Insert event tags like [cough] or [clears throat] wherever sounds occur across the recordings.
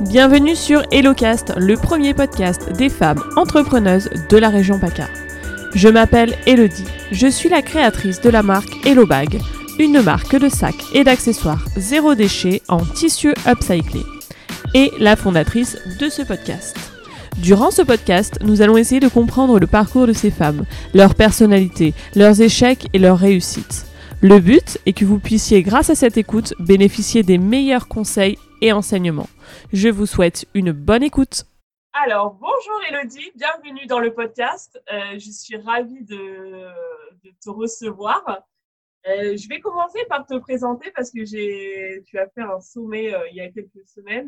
Bienvenue sur HelloCast, le premier podcast des femmes entrepreneuses de la région PACA. Je m'appelle Elodie, je suis la créatrice de la marque HelloBag, une marque de sacs et d'accessoires zéro déchet en tissu upcyclé, et la fondatrice de ce podcast. Durant ce podcast, nous allons essayer de comprendre le parcours de ces femmes, leur personnalité, leurs échecs et leurs réussites. Le but est que vous puissiez, grâce à cette écoute, bénéficier des meilleurs conseils et enseignements. Je vous souhaite une bonne écoute. Alors, bonjour Elodie, bienvenue dans le podcast. Euh, je suis ravie de, te recevoir. Euh, je vais commencer par te présenter parce que tu as fait un sommet euh, il y a quelques semaines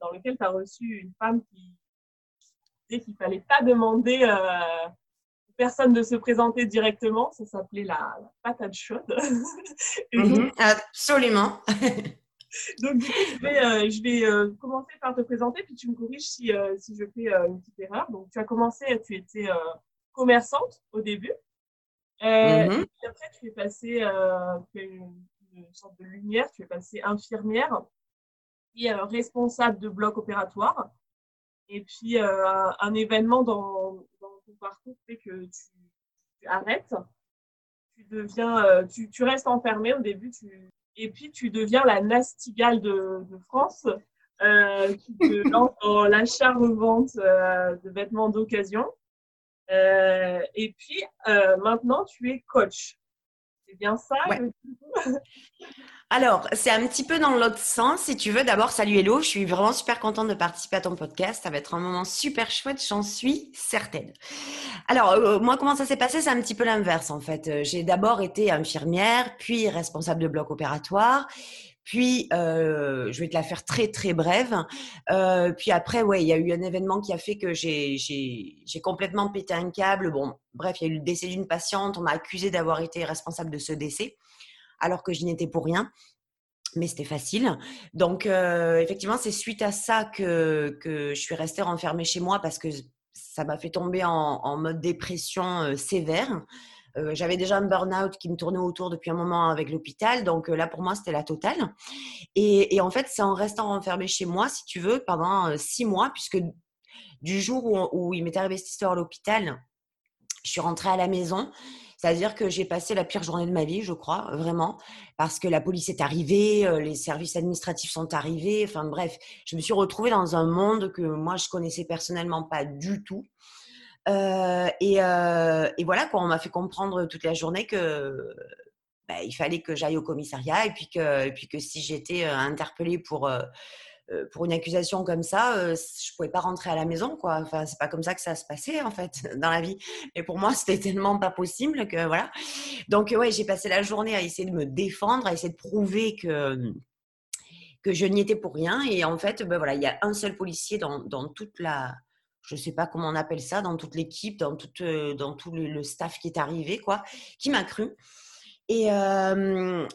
dans lequel tu as reçu une femme qui disait qu'il ne fallait pas demander aux personnes de se présenter directement. Ça s'appelait la, patate chaude. [laughs] Mhm, absolument. [laughs] Donc, du coup, je vais, euh, je vais euh, commencer par te présenter, puis tu me corriges si, euh, si je fais une petite erreur. Donc, tu as commencé, tu étais commerçante au début. Mm-hmm. Et puis après, tu es passée, tu une, une, sorte de lumière, tu es passée infirmière, puis responsable de bloc opératoire. Et puis, un événement dans, dans, ton parcours fait que tu, tu arrêtes. Tu deviens, tu, tu restes enfermée au début, tu, et puis tu deviens la Nastigale de, France, euh, qui te [laughs] lance dans l'achat-revente euh, de vêtements d'occasion. Euh, et puis maintenant, tu es coach. C'est bien ça [laughs] Alors, c'est un petit peu dans l'autre sens. Si tu veux, d'abord, salut Hello. Je suis vraiment super contente de participer à ton podcast. Ça va être un moment super chouette, j'en suis certaine. Alors, euh, moi, comment ça s'est passé? C'est un petit peu l'inverse, en fait. Euh, j'ai d'abord été infirmière, puis responsable de bloc opératoire. Puis, je vais te la faire très très brève. puis après, ouais, il y a eu un événement qui a fait que j'ai complètement pété un câble. Bon, bref, il y a eu le décès d'une patiente. On m'a accusé d'avoir été responsable de ce décès alors que je n'étais pour rien. Mais c'était facile. Donc, effectivement, c'est suite à ça que, que je suis restée renfermée chez moi parce que ça m'a fait tomber en, mode dépression sévère. Euh, j'avais déjà un burn-out qui me tournait autour depuis un moment avec l'hôpital. Donc là, pour moi, c'était la totale. Et, en fait, c'est en restant renfermée chez moi, si tu veux, pendant six mois, puisque du jour où, où il m'est arrivé cette histoire à l'hôpital, je suis rentrée à la maison c'est-à-dire que j'ai passé la pire journée de ma vie, je crois, vraiment, parce que la police est arrivée, euh, les services administratifs sont arrivés. Enfin bref, je me suis retrouvée dans un monde que moi je connaissais personnellement pas du tout. Euh, euh, et, voilà, quoi, on m'a fait comprendre toute la journée que bah, il fallait que j'aille au commissariat et puis que, si j'étais interpellée pour euh, pour une accusation comme ça, euh, je pouvais pas rentrer à la maison, quoi. Enfin, c'est pas comme ça que ça se passait en fait [laughs] dans la vie. Mais pour moi, c'était tellement pas possible que voilà. Donc ouais, j'ai passé la journée à essayer de me défendre, à essayer de prouver que que je n'y étais pour rien. Et en fait, ben voilà, il y a un seul policier dans toute la, je sais pas comment on appelle ça, dans toute l'équipe, dans tout, euh, tout le, staff qui est arrivé, quoi, qui m'a cru. Et,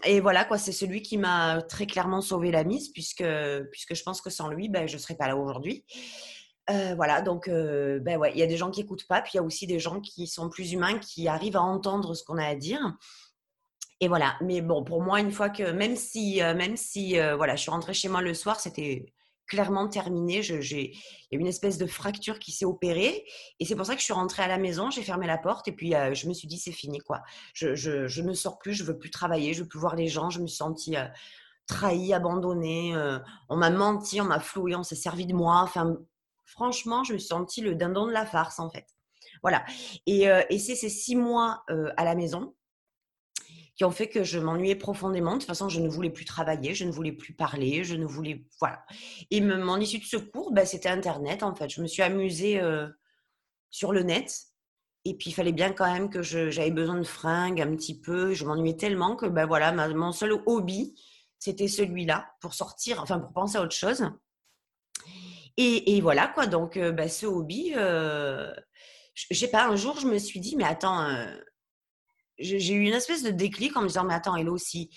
et, voilà, quoi, c'est celui qui m'a très clairement sauvé la mise, puisque, puisque je pense que sans lui, ben, je ne serais pas là aujourd'hui. Euh, voilà, donc ben ouais, il y a des gens qui n'écoutent pas, puis il y a aussi des gens qui sont plus humains, qui arrivent à entendre ce qu'on a à dire. Et voilà, mais bon, pour moi, une fois que, même si, même si voilà, je suis rentrée chez moi le soir, c'était clairement terminé. Je, il y a une espèce de fracture qui s'est opérée. Et c'est pour ça que je suis rentrée à la maison, j'ai fermé la porte et puis euh, je me suis dit, c'est fini. quoi. Je, ne sors plus, je veux plus travailler, je veux plus voir les gens. Je me suis sentie euh, trahie, abandonnée. Euh, on m'a menti, on m'a floué, on s'est servi de moi. Enfin, franchement, je me suis sentie le dindon de la farce, en fait. Voilà. Et, et c'est ces six mois à la maison qui ont fait que je m'ennuyais profondément. De toute façon, je ne voulais plus travailler, je ne voulais plus parler, je ne voulais. Voilà. Et mon issue de secours, bah, c'était Internet, en fait. Je me suis amusée euh, sur le net. Et puis, il fallait bien quand même que j'avais besoin de fringues un petit peu. Je m'ennuyais tellement que, ben voilà, mon seul hobby, c'était celui-là, pour sortir, enfin, pour penser à autre chose. Et, et voilà, quoi. Donc, euh, bah, ce hobby, euh, je sais pas, un jour, je me suis dit, mais attends, euh, j'ai eu une espèce de déclic en me disant, mais attends, Hello, si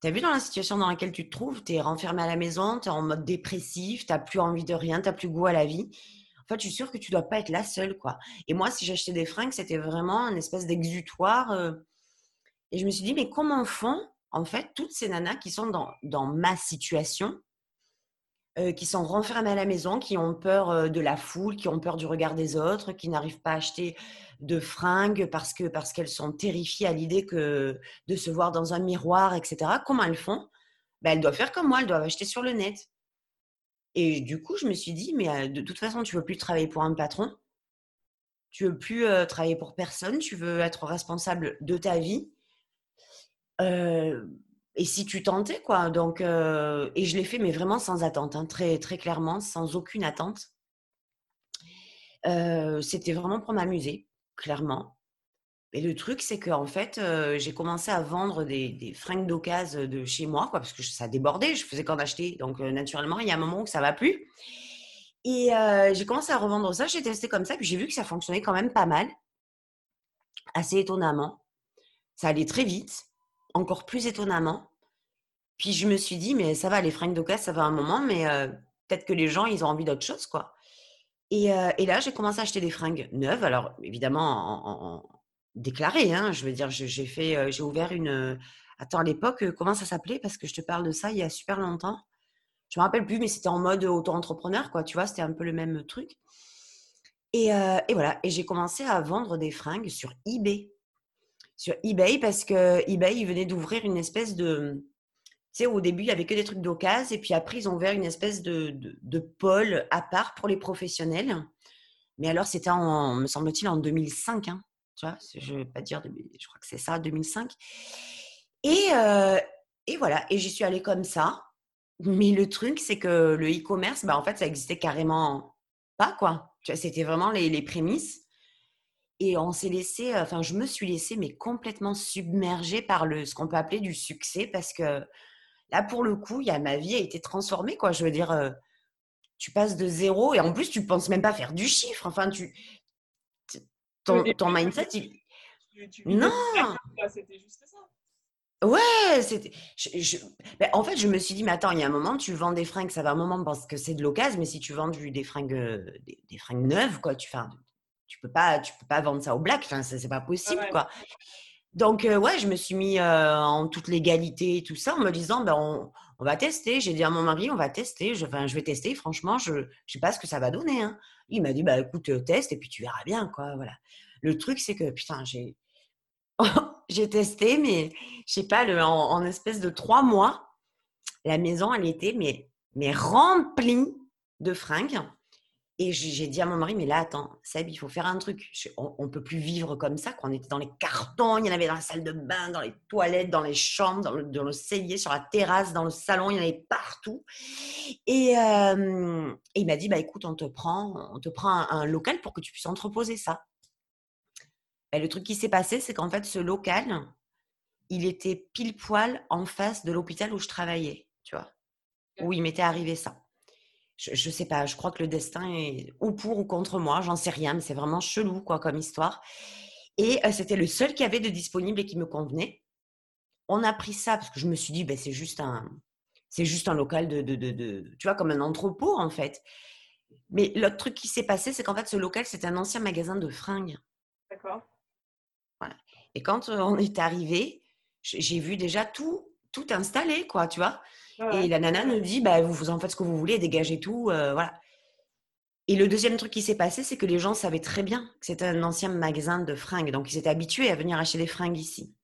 tu as vu dans la situation dans laquelle tu te trouves, tu es renfermé à la maison, tu es en mode dépressif, tu n'as plus envie de rien, tu n'as plus goût à la vie. En fait, je suis sûre que tu dois pas être là seule, quoi. Et moi, si j'achetais des fringues, c'était vraiment une espèce d'exutoire. Euh. et je me suis dit, mais comment font, en fait, toutes ces nanas qui sont dans, dans ma situation qui sont renfermées à la maison, qui ont peur de la foule, qui ont peur du regard des autres, qui n'arrivent pas à acheter de fringues parce que parce qu'elles sont terrifiées à l'idée que de se voir dans un miroir, etc. Comment elles font? Ben, Elles doivent faire comme moi, elles doivent acheter sur le net. Et du coup, je me suis dit, mais de toute façon, tu veux plus travailler pour un patron, tu veux plus travailler pour personne, tu veux être responsable de ta vie. et si tu tentais, quoi. Donc, et je l'ai fait, mais vraiment sans attente, hein, très clairement, sans aucune attente. C'était vraiment pour m'amuser, clairement. Et le truc, c'est qu'en fait, j'ai commencé à vendre des, fringues d'occasion de chez moi, quoi, parce que ça débordait, je faisais qu'en acheter. Donc, naturellement, il y a un moment où ça va plus. Et j'ai commencé à revendre ça, j'ai testé comme ça, puis j'ai vu que ça fonctionnait quand même pas mal, assez étonnamment. Ça allait très vite, encore plus étonnamment. Puis je me suis dit, mais ça va, les fringues d'occasion, ça va un moment, mais peut-être que les gens, ils ont envie d'autre chose, quoi. Et, là, j'ai commencé à acheter des fringues neuves, alors évidemment en déclaré. Hein, je veux dire, j'ai fait, euh, j'ai ouvert une. Euh, attends, à l'époque, euh, comment ça s'appelait? Parce que je te parle de ça il y a super longtemps. Je me rappelle plus, mais c'était en mode auto-entrepreneur, quoi. Tu vois, c'était un peu le même truc. Et, et voilà. Et j'ai commencé à vendre des fringues sur eBay. Sur eBay, parce que eBay, il venait d'ouvrir une espèce de. Sais, au début, il n'y avait que des trucs d'occasion, et puis après, ils ont ouvert une espèce de, de, de pôle à part pour les professionnels. Mais alors, c'était, me semble-t-il, en 2005. Hein. Tu vois, je ne vais pas dire, je crois que c'est ça, 2005. Et, euh, et voilà, et j'y suis allée comme ça. Mais le truc, c'est que le e-commerce, bah, en fait, ça existait carrément pas, quoi. Tu vois, c'était vraiment les, les, prémices. Et on s'est laissé, enfin, je me suis laissée, mais complètement submergée par le, ce qu'on peut appeler du succès, parce que là, pour le coup, y a, ma vie a été transformée, quoi. Je veux dire, euh, tu passes de zéro, et en plus, tu penses même pas faire du chiffre. Enfin, tu, ton, mindset, il... non C'était juste ça. Ouais, c'était. Ben, en fait, je me suis dit, mais attends, il y a un moment, tu vends des fringues, ça va un moment parce que c'est de l'occasion, mais si tu vends des fringues, euh, des, fringues neuves, quoi, tu, fais tu peux pas, tu peux pas vendre ça au black, enfin, c'est pas possible, quoi. Donc, euh, ouais, je me suis mis euh, en toute légalité et tout ça, en me disant, ben, on, va tester. J'ai dit à mon mari, on va tester. Je, enfin, je vais tester. Franchement, je ne sais pas ce que ça va donner. Hein. Il m'a dit, bah écoute, euh, teste et puis tu verras bien, quoi. Voilà. Le truc, c'est que putain, j'ai [laughs] j'ai testé, mais je sais pas, le, en, espèce de trois mois, la maison, elle était mais, mais remplie de fringues. Et j'ai dit à mon mari, mais là, attends, Seb, il faut faire un truc. on ne peut plus vivre comme ça. Quand on était dans les cartons, il y en avait dans la salle de bain, dans les toilettes, dans les chambres, dans le, dans le cellier, sur la terrasse, dans le salon, il y en avait partout. Et, euh, il m'a dit, bah écoute, on te prend, on te prend un, local pour que tu puisses entreposer ça. Et le truc qui s'est passé, c'est qu'en fait, ce local, il était pile poil en face de l'hôpital où je travaillais, tu vois, où il m'était arrivé ça je, ne sais pas, je crois que le destin est ou pour ou contre moi, j'en sais rien, mais c'est vraiment chelou quoi comme histoire. Et c'était le seul qui avait de disponible et qui me convenait. On a pris ça parce que je me suis dit, ben, c'est juste un, c'est juste un local de, de, de, tu vois, comme un entrepôt en fait. Mais l'autre truc qui s'est passé, c'est qu'en fait, ce local, c'était un ancien magasin de fringues. D'accord. Voilà. Et quand on est arrivé, j'ai vu déjà tout, tout installé, quoi, tu vois. Et la nana nous dit, bah, vous, vous en faites ce que vous voulez, dégagez tout, euh, voilà. Et le deuxième truc qui s'est passé, c'est que les gens savaient très bien que c'était un ancien magasin de fringues. Donc, ils étaient habitués à venir acheter des fringues ici.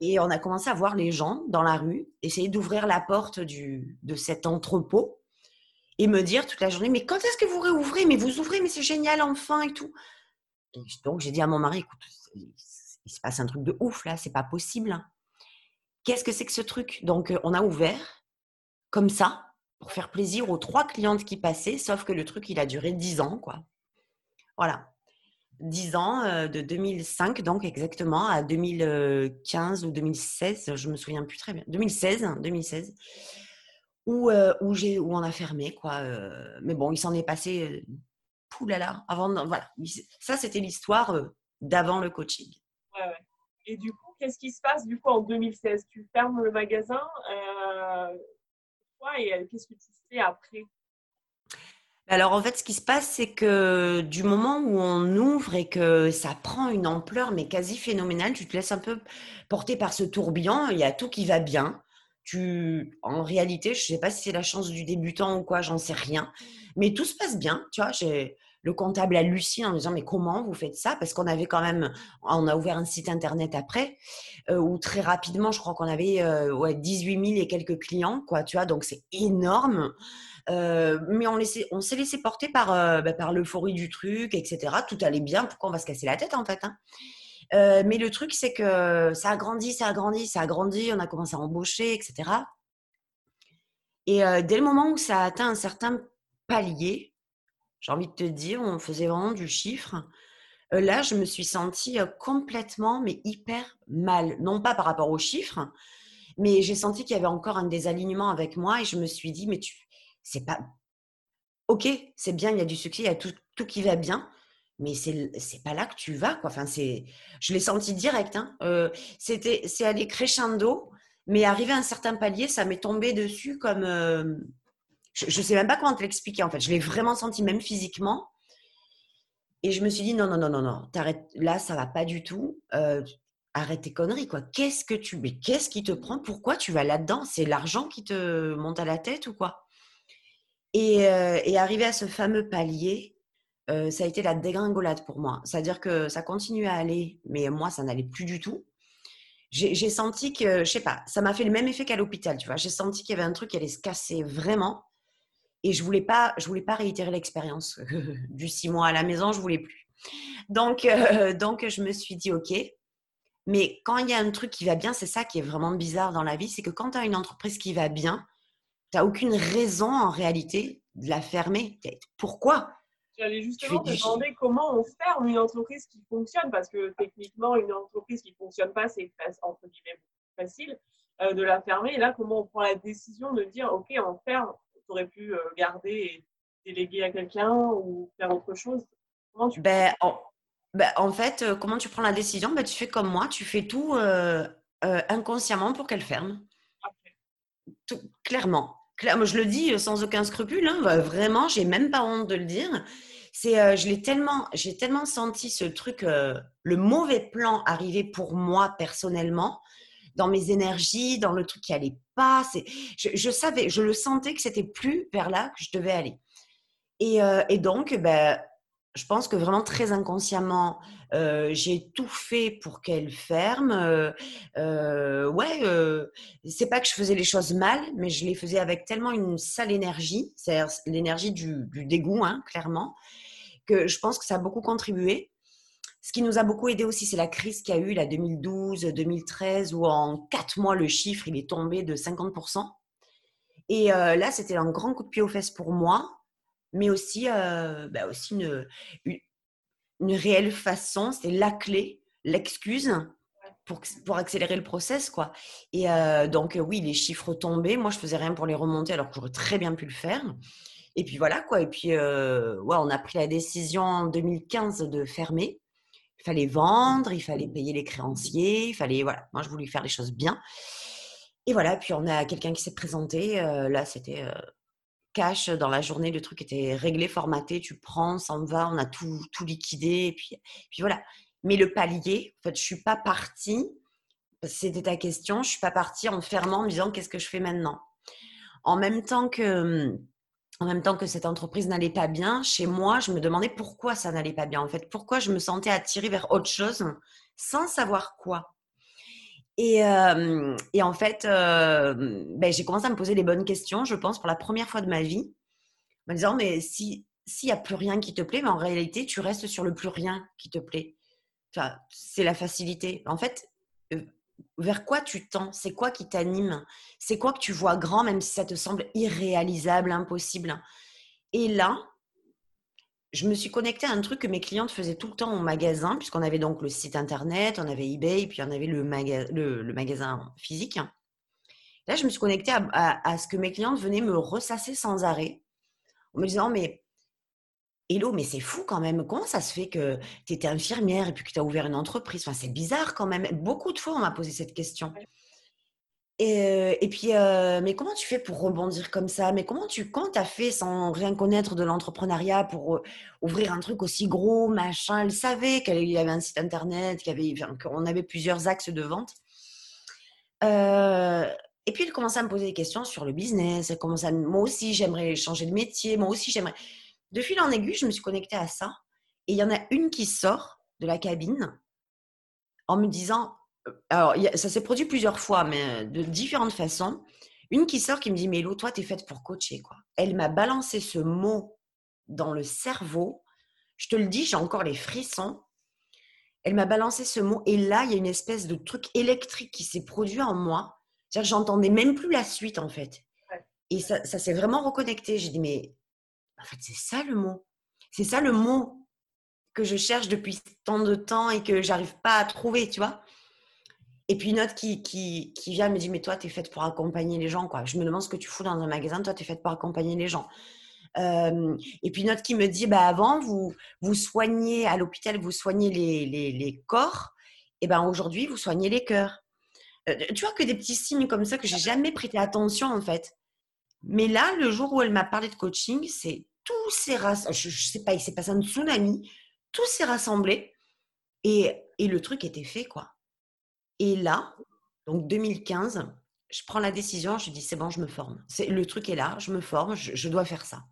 Et on a commencé à voir les gens dans la rue essayer d'ouvrir la porte du, de cet entrepôt et me dire toute la journée, mais quand est-ce que vous réouvrez? Mais vous ouvrez, mais c'est génial, enfin, et tout. donc, j'ai dit à mon mari, écoute, il se passe un truc de ouf là, c'est pas possible. Hein qu'est-ce que c'est que ce truc? Donc, euh, on a ouvert comme ça pour faire plaisir aux trois clientes qui passaient, sauf que le truc, il a duré dix ans, quoi. Voilà. Dix ans, euh, de 2005, donc exactement, à 2015 ou 2016, je me souviens plus très bien. 2016, 2016, où, euh, où, on a fermé, quoi. mais bon, il s'en est passé, poulala, avant, voilà. Ça, c'était l'histoire d'avant le coaching. Et du coup, qu'est-ce qui se passe du coup en 2016 Tu fermes le magasin euh, et euh, qu'est-ce que tu fais après? Alors en fait, ce qui se passe, c'est que du moment où on ouvre et que ça prend une ampleur mais quasi phénoménale, tu te laisses un peu porter par ce tourbillon. Il y a tout qui va bien. tu, en réalité, je ne sais pas si c'est la chance du débutant ou quoi, j'en sais rien. Mais tout se passe bien, tu vois. Le comptable hallucine en disant mais comment vous faites ça? Parce qu'on avait quand même, on a ouvert un site internet après euh, où très rapidement, je crois qu'on avait euh, ouais, 18 000 et quelques clients, quoi, tu vois? Donc c'est énorme. Euh, mais on, on s'est laissé porter par, bah, par l'euphorie du truc, etc. Tout allait bien. Pourquoi on va se casser la tête en fait hein mais le truc, c'est que ça a grandi, ça a grandi, ça a grandi, on a commencé à embaucher, etc. Et dès le moment où ça a atteint un certain palier, j'ai envie de te dire, on faisait vraiment du chiffre. là, je me suis sentie complètement, mais hyper mal. Non pas par rapport aux chiffres, mais j'ai senti qu'il y avait encore un désalignement avec moi et je me suis dit, mais tu, c'est pas. Ok, c'est bien, il y a du succès, il y a tout, tout qui va bien, mais c'est c'est pas là que tu vas quoi enfin c'est je l'ai senti direct hein. Euh, c'était c'est allé crescendo mais arrivé à un certain palier ça m'est tombé dessus comme euh, je, je sais même pas comment te l'expliquer en fait je l'ai vraiment senti même physiquement et je me suis dit non non non non non là ça va pas du tout euh, arrête tes conneries quoi qu'est-ce que tu mais qu'est-ce qui te prend? Pourquoi tu vas là-dedans? C'est l'argent qui te monte à la tête ou quoi? Et, et arrivé à ce fameux palier ça a été la dégringolade pour moi. C'est-à-dire que ça continuait à aller, mais moi, ça n'allait plus du tout. J'ai senti que, je sais pas, ça m'a fait le même effet qu'à l'hôpital, tu vois. J'ai senti qu'il y avait un truc qui allait se casser vraiment. Et je voulais pas, je voulais pas réitérer l'expérience [laughs] du six mois à la maison, je voulais plus. Donc, donc je me suis dit, ok. Mais quand il y a un truc qui va bien, c'est ça qui est vraiment bizarre dans la vie, c'est que quand tu as une entreprise qui va bien, tu n'as aucune raison en réalité de la fermer. Pourquoi? J'allais justement te demander comment on ferme une entreprise qui fonctionne, parce que techniquement, une entreprise qui ne fonctionne pas, c'est entre guillemets facile euh, de la fermer. Et là, comment on prend la décision de dire, OK, on ferme, on aurait pu euh, garder et déléguer à quelqu'un ou faire autre chose? Comment tu ben, en, ben, en, fait, euh, comment tu prends la décision? Ben, Tu fais comme moi, tu fais tout inconsciemment pour qu'elle ferme. Tout, clairement je le dis sans aucun scrupule, hein, bah, vraiment, j'ai même pas honte de le dire. C'est, euh, je l'ai tellement, j'ai tellement senti ce truc, euh, le mauvais plan arriver pour moi personnellement, dans mes énergies, dans le truc qui allait pas. C'est, je, savais, je le sentais que c'était plus vers là que je devais aller. Et, euh, donc, ben, je pense que vraiment très inconsciemment, euh, j'ai tout fait pour qu'elle ferme. Euh, euh, ouais, c'est pas que je faisais les choses mal, mais je les faisais avec tellement une sale énergie, c'est-à-dire l'énergie du, dégoût, hein, clairement, que je pense que ça a beaucoup contribué. Ce qui nous a beaucoup aidé aussi, c'est la crise qu'il y a eu, la 2012-2013, où en quatre mois, le chiffre, il est tombé de 50%. Et là, c'était un grand coup de pied aux fesses pour moi, mais aussi, euh, bah aussi une, une, réelle façon, c'est la clé, l'excuse pour, pour accélérer le process. Quoi. Et euh, donc, oui, les chiffres tombaient. Moi, je faisais rien pour les remonter alors que j'aurais très bien pu le faire. Et puis voilà, quoi. Et puis, euh, ouais, on a pris la décision en 2015 de fermer. Il fallait vendre, il fallait payer les créanciers, il fallait, voilà, moi je voulais faire les choses bien. Et voilà, puis on a quelqu'un qui s'est présenté. là, c'était cash dans la journée, le truc était réglé, formaté, tu prends, ça va, on a tout, tout liquidé, et puis, puis voilà. Mais le palier, en fait, je suis pas partie, c'était ta question, je suis pas partie en fermant, en me disant qu'est-ce que je fais maintenant? En même temps que, en même temps que cette entreprise n'allait pas bien, chez moi, je me demandais pourquoi ça n'allait pas bien. En fait, pourquoi je me sentais attirée vers autre chose sans savoir quoi. Et, et, en fait, ben, j'ai commencé à me poser les bonnes questions, je pense, pour la première fois de ma vie, en me disant, mais si s'il n'y a plus rien qui te plaît, mais en réalité, tu restes sur le plus rien qui te plaît. C'est la facilité. En fait, vers quoi tu tends? C'est quoi qui t'anime? C'est quoi que tu vois grand, même si ça te semble irréalisable, impossible? Et là, je me suis connectée à un truc que mes clientes faisaient tout le temps au magasin, puisqu'on avait donc le site internet, on avait eBay, puis on avait le, le, magasin physique. Là, je me suis connectée à, ce que mes clientes venaient me ressasser sans arrêt, en me disant, mais Hello, mais c'est fou quand même. Comment ça se fait que tu étais infirmière et puis que tu as ouvert une entreprise? Enfin, C'est bizarre quand même. Beaucoup de fois, on m'a posé cette question. Et, et, puis, mais comment tu fais pour rebondir comme ça? Mais comment tu quand as fait sans rien connaître de l'entrepreneuriat pour ouvrir un truc aussi gros, machin? Elle savait qu'il y avait un site internet, qu'on avait, avait plusieurs axes de vente. Euh, Et puis, elle commence à me poser des questions sur le business. Elle commence à, moi aussi, j'aimerais changer de métier. Moi aussi, j'aimerais. De fil en aiguille, je me suis connectée à ça. Et il y en a une qui sort de la cabine en me disant, euh, alors ça s'est produit plusieurs fois, mais de différentes façons. Une qui sort qui me dit, Mélo, toi, tu es faite pour coacher. quoi. Elle m'a balancé ce mot dans le cerveau. Je te le dis, j'ai encore les frissons. Elle m'a balancé ce mot et là, il y a une espèce de truc électrique qui s'est produit en moi. C'est-à-dire j'entendais même plus la suite en fait. Et ça, ça s'est vraiment reconnecté. J'ai dit, mais en fait, c'est ça le mot. C'est ça le mot que je cherche depuis tant de temps et que j'arrive pas à trouver, tu vois. Et puis une autre qui, qui, vient me dit, mais toi, tu es faite pour accompagner les gens. Quoi. Je me demande ce que tu fous dans un magasin, toi, tu es faite pour accompagner les gens. Euh, et puis une autre qui me dit, bah, avant, vous, vous soignez à l'hôpital, vous soignez les, les, les corps, et ben aujourd'hui, vous soignez les cœurs. Euh, tu vois que des petits signes comme ça que j'ai jamais prêté attention en fait. Mais là, le jour où elle m'a parlé de coaching, c'est tous rassemblés, je, sais pas, il s'est passé un tsunami, tout s'est rassemblé et, et le truc était fait quoi. Et là, donc 2015, je prends la décision, je dis c'est bon, je me forme. C'est le truc est là, je me forme, je, je dois faire ça.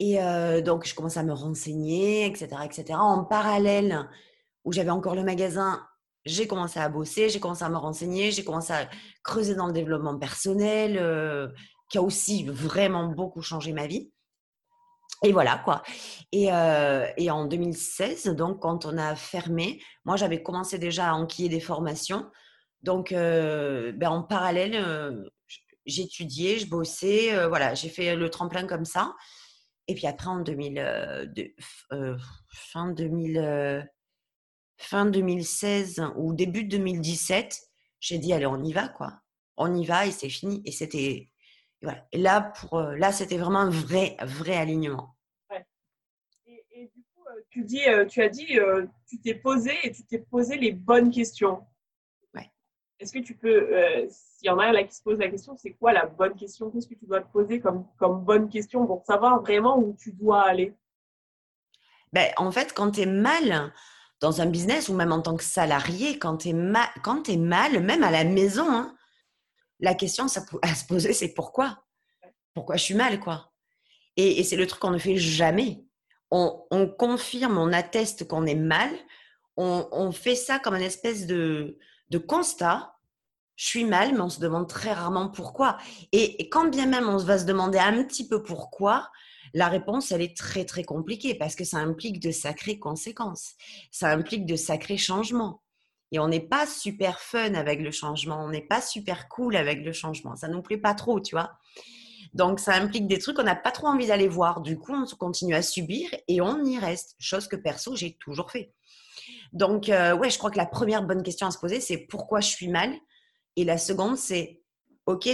Et euh, donc je commence à me renseigner, etc., etc. En parallèle, où j'avais encore le magasin, j'ai commencé à bosser, j'ai commencé à me renseigner, j'ai commencé à creuser dans le développement personnel, euh, qui a aussi vraiment beaucoup changé ma vie. Et voilà quoi. Et, euh, en 2016, donc quand on a fermé, moi j'avais commencé déjà à enquiller des formations. Donc euh, ben, en parallèle, euh, j'étudiais, je bossais, voilà, j'ai fait le tremplin comme ça. Et puis après en 2000, euh, fin 2000, fin 2016 ou début 2017, j'ai dit allez on y va quoi, on y va et c'est fini. Et c'était voilà. Et là pour là c'était vraiment un vrai vrai alignement tu, dis, euh, tu as dit, euh, tu t'es posé et tu t'es posé les bonnes questions. Ouais. Est-ce que tu peux, euh, s'il y en a un là qui se pose la question, c'est quoi la bonne question? Qu'est-ce que tu dois te poser comme, comme bonne question pour savoir vraiment où tu dois aller? Ben, En fait, quand tu es mal dans un business ou même en tant que salarié, quand tu es, ma es, mal, même à la maison, hein, la question à se poser, c'est pourquoi? Pourquoi je suis mal, quoi? Et, et c'est le truc qu'on ne fait jamais on, confirme, on atteste qu'on est mal, on, fait ça comme une espèce de, constat. Je suis mal, mais on se demande très rarement pourquoi. Et, quand bien même on va se demander un petit peu pourquoi, la réponse, elle est très très compliquée parce que ça implique de sacrées conséquences. Ça implique de sacrés changements. Et on n'est pas super fun avec le changement, on n'est pas super cool avec le changement. Ça ne nous plaît pas trop, tu vois. Donc, ça implique des trucs qu'on n'a pas trop envie d'aller voir. Du coup, on continue à subir et on y reste. Chose que perso, j'ai toujours fait. Donc, euh, ouais, je crois que la première bonne question à se poser, c'est pourquoi je suis mal? Et la seconde, c'est OK.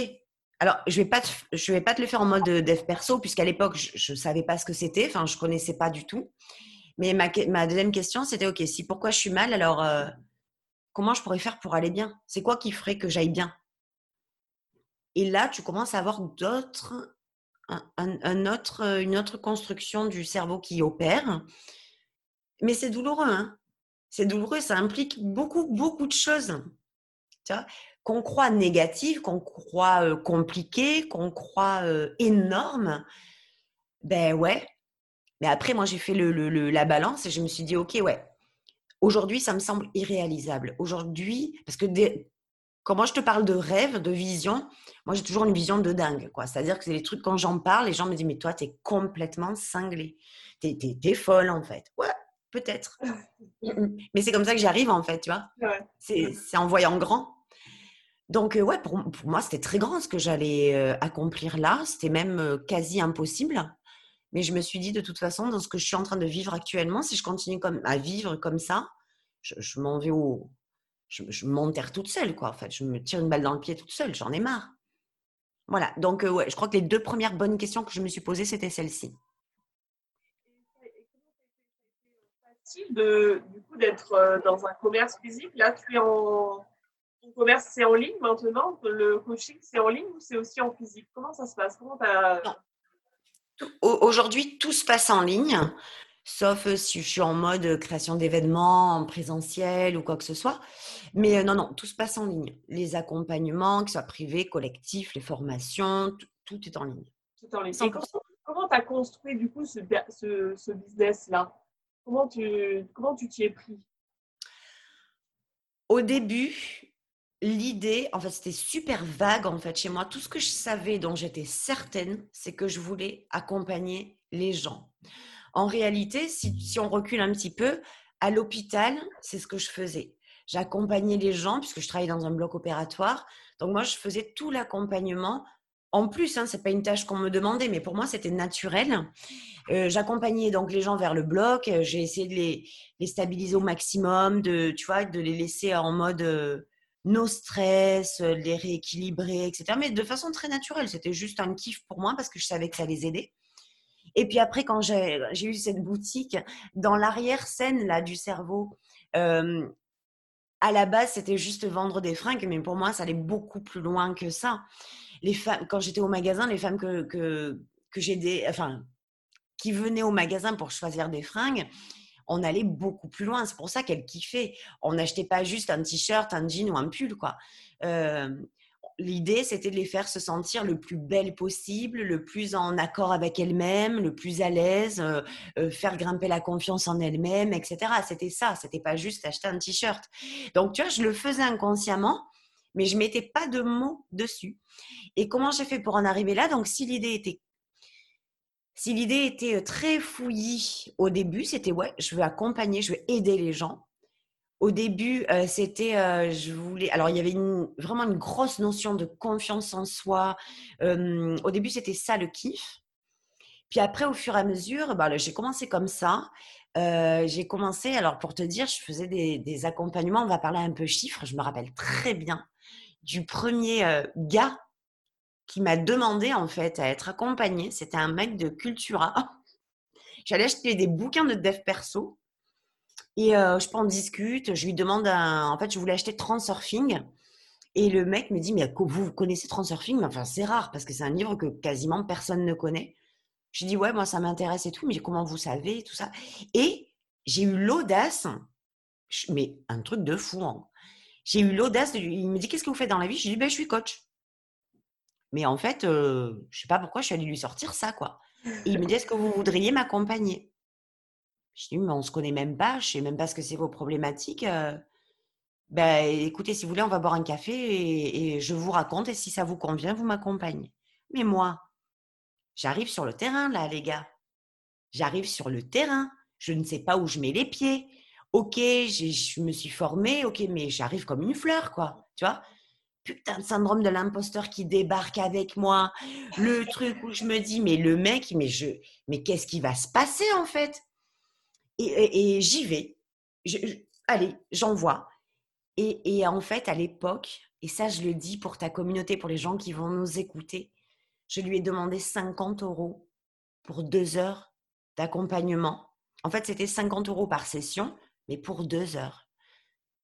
Alors, je vais, pas te, je vais pas te le faire en mode dev perso, puisqu'à l'époque, je ne savais pas ce que c'était. Enfin, je ne connaissais pas du tout. Mais ma, ma deuxième question, c'était OK, si pourquoi je suis mal, alors euh, comment je pourrais faire pour aller bien? C'est quoi qui ferait que j'aille bien? Et là, tu commences à avoir d'autres, un, autre, une autre construction du cerveau qui opère. Mais c'est douloureux. Hein c'est douloureux. Ça implique beaucoup, beaucoup de choses. qu'on croit négatives, qu'on croit compliquées, qu'on croit énormes. Ben ouais. Mais après, moi, j'ai fait le, la balance et je me suis dit, OK, ouais, aujourd'hui, ça me semble irréalisable. Aujourd'hui, parce que quand moi je te parle de rêve, de vision, moi j'ai toujours une vision de dingue. quoi. C'est-à-dire que c'est les trucs, quand j'en parle, les gens me disent Mais toi, tu es complètement cinglé. Tu es, folle en fait. Ouais, peut-être. [laughs] Mais c'est comme ça que j'arrive en fait, tu vois. C'est en voyant grand. Donc, euh, ouais, pour, moi, c'était très grand ce que j'allais euh, accomplir là. C'était même euh, quasi impossible. Mais je me suis dit, de toute façon, dans ce que je suis en train de vivre actuellement, si je continue comme, à vivre comme ça, je, je m'en vais au, je, m'enterre toute seule, quoi. En fait, je me tire une balle dans le pied toute seule, j'en ai marre. Voilà, donc euh, ouais, je crois que les deux premières bonnes questions que je me suis posées, c'était celle-ci. facile de, du coup d'être euh, dans un commerce physique. Là, tu es en ton commerce, c'est en ligne maintenant. Le coaching, c'est en ligne ou c'est aussi en physique? Comment ça se passe? Comment Aujourd'hui, tout se passe en ligne. sauf si je suis en mode création d'événements en présentiel ou quoi que ce soit. Mais non, non, tout se passe en ligne. Les accompagnements, que ce soit privés, collectifs, les formations, tout, est en ligne. Tout en ligne. comment tu as construit du coup ce, ce, business-là? Comment tu comment tu t'y es pris? Au début, l'idée, en fait, c'était super vague en fait chez moi. Tout ce que je savais, dont j'étais certaine, c'est que je voulais accompagner les gens. En réalité, si, on recule un petit peu, à l'hôpital, c'est ce que je faisais. J'accompagnais les gens puisque je travaillais dans un bloc opératoire. Donc moi, je faisais tout l'accompagnement. En plus, hein, c'est pas une tâche qu'on me demandait, mais pour moi, c'était naturel. Euh, j'accompagnais donc les gens vers le bloc. J'ai essayé de les, stabiliser au maximum, de, tu vois, de les laisser en mode euh, nos stress, euh, les rééquilibrer, etc. Mais de façon très naturelle. C'était juste un kiff pour moi parce que je savais que ça les aidait. Et puis après, quand j'ai eu cette boutique, dans l'arrière-scène là du cerveau, euh, à la base, c'était juste vendre des fringues, mais pour moi, ça allait beaucoup plus loin que ça. Les femmes, quand j'étais au magasin, les femmes que, que, que enfin, qui venaient au magasin pour choisir des fringues, on allait beaucoup plus loin. C'est pour ça qu'elle kiffait. On n'achetait pas juste un t-shirt, un jean ou un pull, quoi. L'idée, c'était de les faire se sentir le plus belle possible, le plus en accord avec elles-mêmes, le plus à l'aise, faire grimper la confiance en elles-mêmes, etc. C'était ça. C'était pas juste acheter un t-shirt. Donc, tu vois, je le faisais inconsciemment, mais je mettais pas de mots dessus. Et comment j'ai fait pour en arriver là? Donc, si l'idée était si l'idée était très fouillie au début, c'était ouais, je veux accompagner, je veux aider les gens. Au début, c'était, je voulais. Alors, il y avait vraiment une grosse notion de confiance en soi. au début, c'était ça le kiff. Puis après, au fur et à mesure, bah, j'ai commencé comme ça. j'ai commencé, alors pour te dire, je faisais des, des, accompagnements. On va parler un peu chiffres. Je me rappelle très bien du premier gars qui m'a demandé en fait à être accompagné. C'était un mec de Cultura. [laughs] J'allais acheter des bouquins de dev perso et euh, je prends discute. Je lui demande En fait, je voulais acheter Transurfing. Et le mec me dit Mais vous connaissez Transurfing? Enfin, c'est rare parce que c'est un livre que quasiment personne ne connaît. Je dis Ouais, moi, ça m'intéresse et tout, mais comment vous savez tout ça? Et j'ai eu l'audace, mais un truc de fou. Hein. J'ai eu l'audace. Il me dit Qu'est-ce que vous faites dans la vie? Je lui dis ben, Je suis coach. Mais en fait, je ne sais pas pourquoi je suis allée lui sortir ça, quoi. Et il me dit, [laughs] est-ce que vous voudriez m'accompagner? Je dis, mais on ne se connaît même pas, je ne sais même pas ce que c'est vos problématiques. ben, écoutez, si vous voulez, on va boire un café et, et je vous raconte, et si ça vous convient, vous m'accompagnez. Mais moi, j'arrive sur le terrain, là, les gars. J'arrive sur le terrain. Je ne sais pas où je mets les pieds. Ok, je me suis formée, ok, mais j'arrive comme une fleur, quoi. Tu vois? Putain de syndrome de l'imposteur qui débarque avec moi, le truc où je me dis mais le mec mais je mais qu'est-ce qui va se passer en fait? Et, j'y vais, allez j'envoie. Et, et en fait à l'époque et ça je le dis pour ta communauté pour les gens qui vont nous écouter, je lui ai demandé 50 euros pour deux heures d'accompagnement. En fait c'était 50 euros par session mais pour deux heures.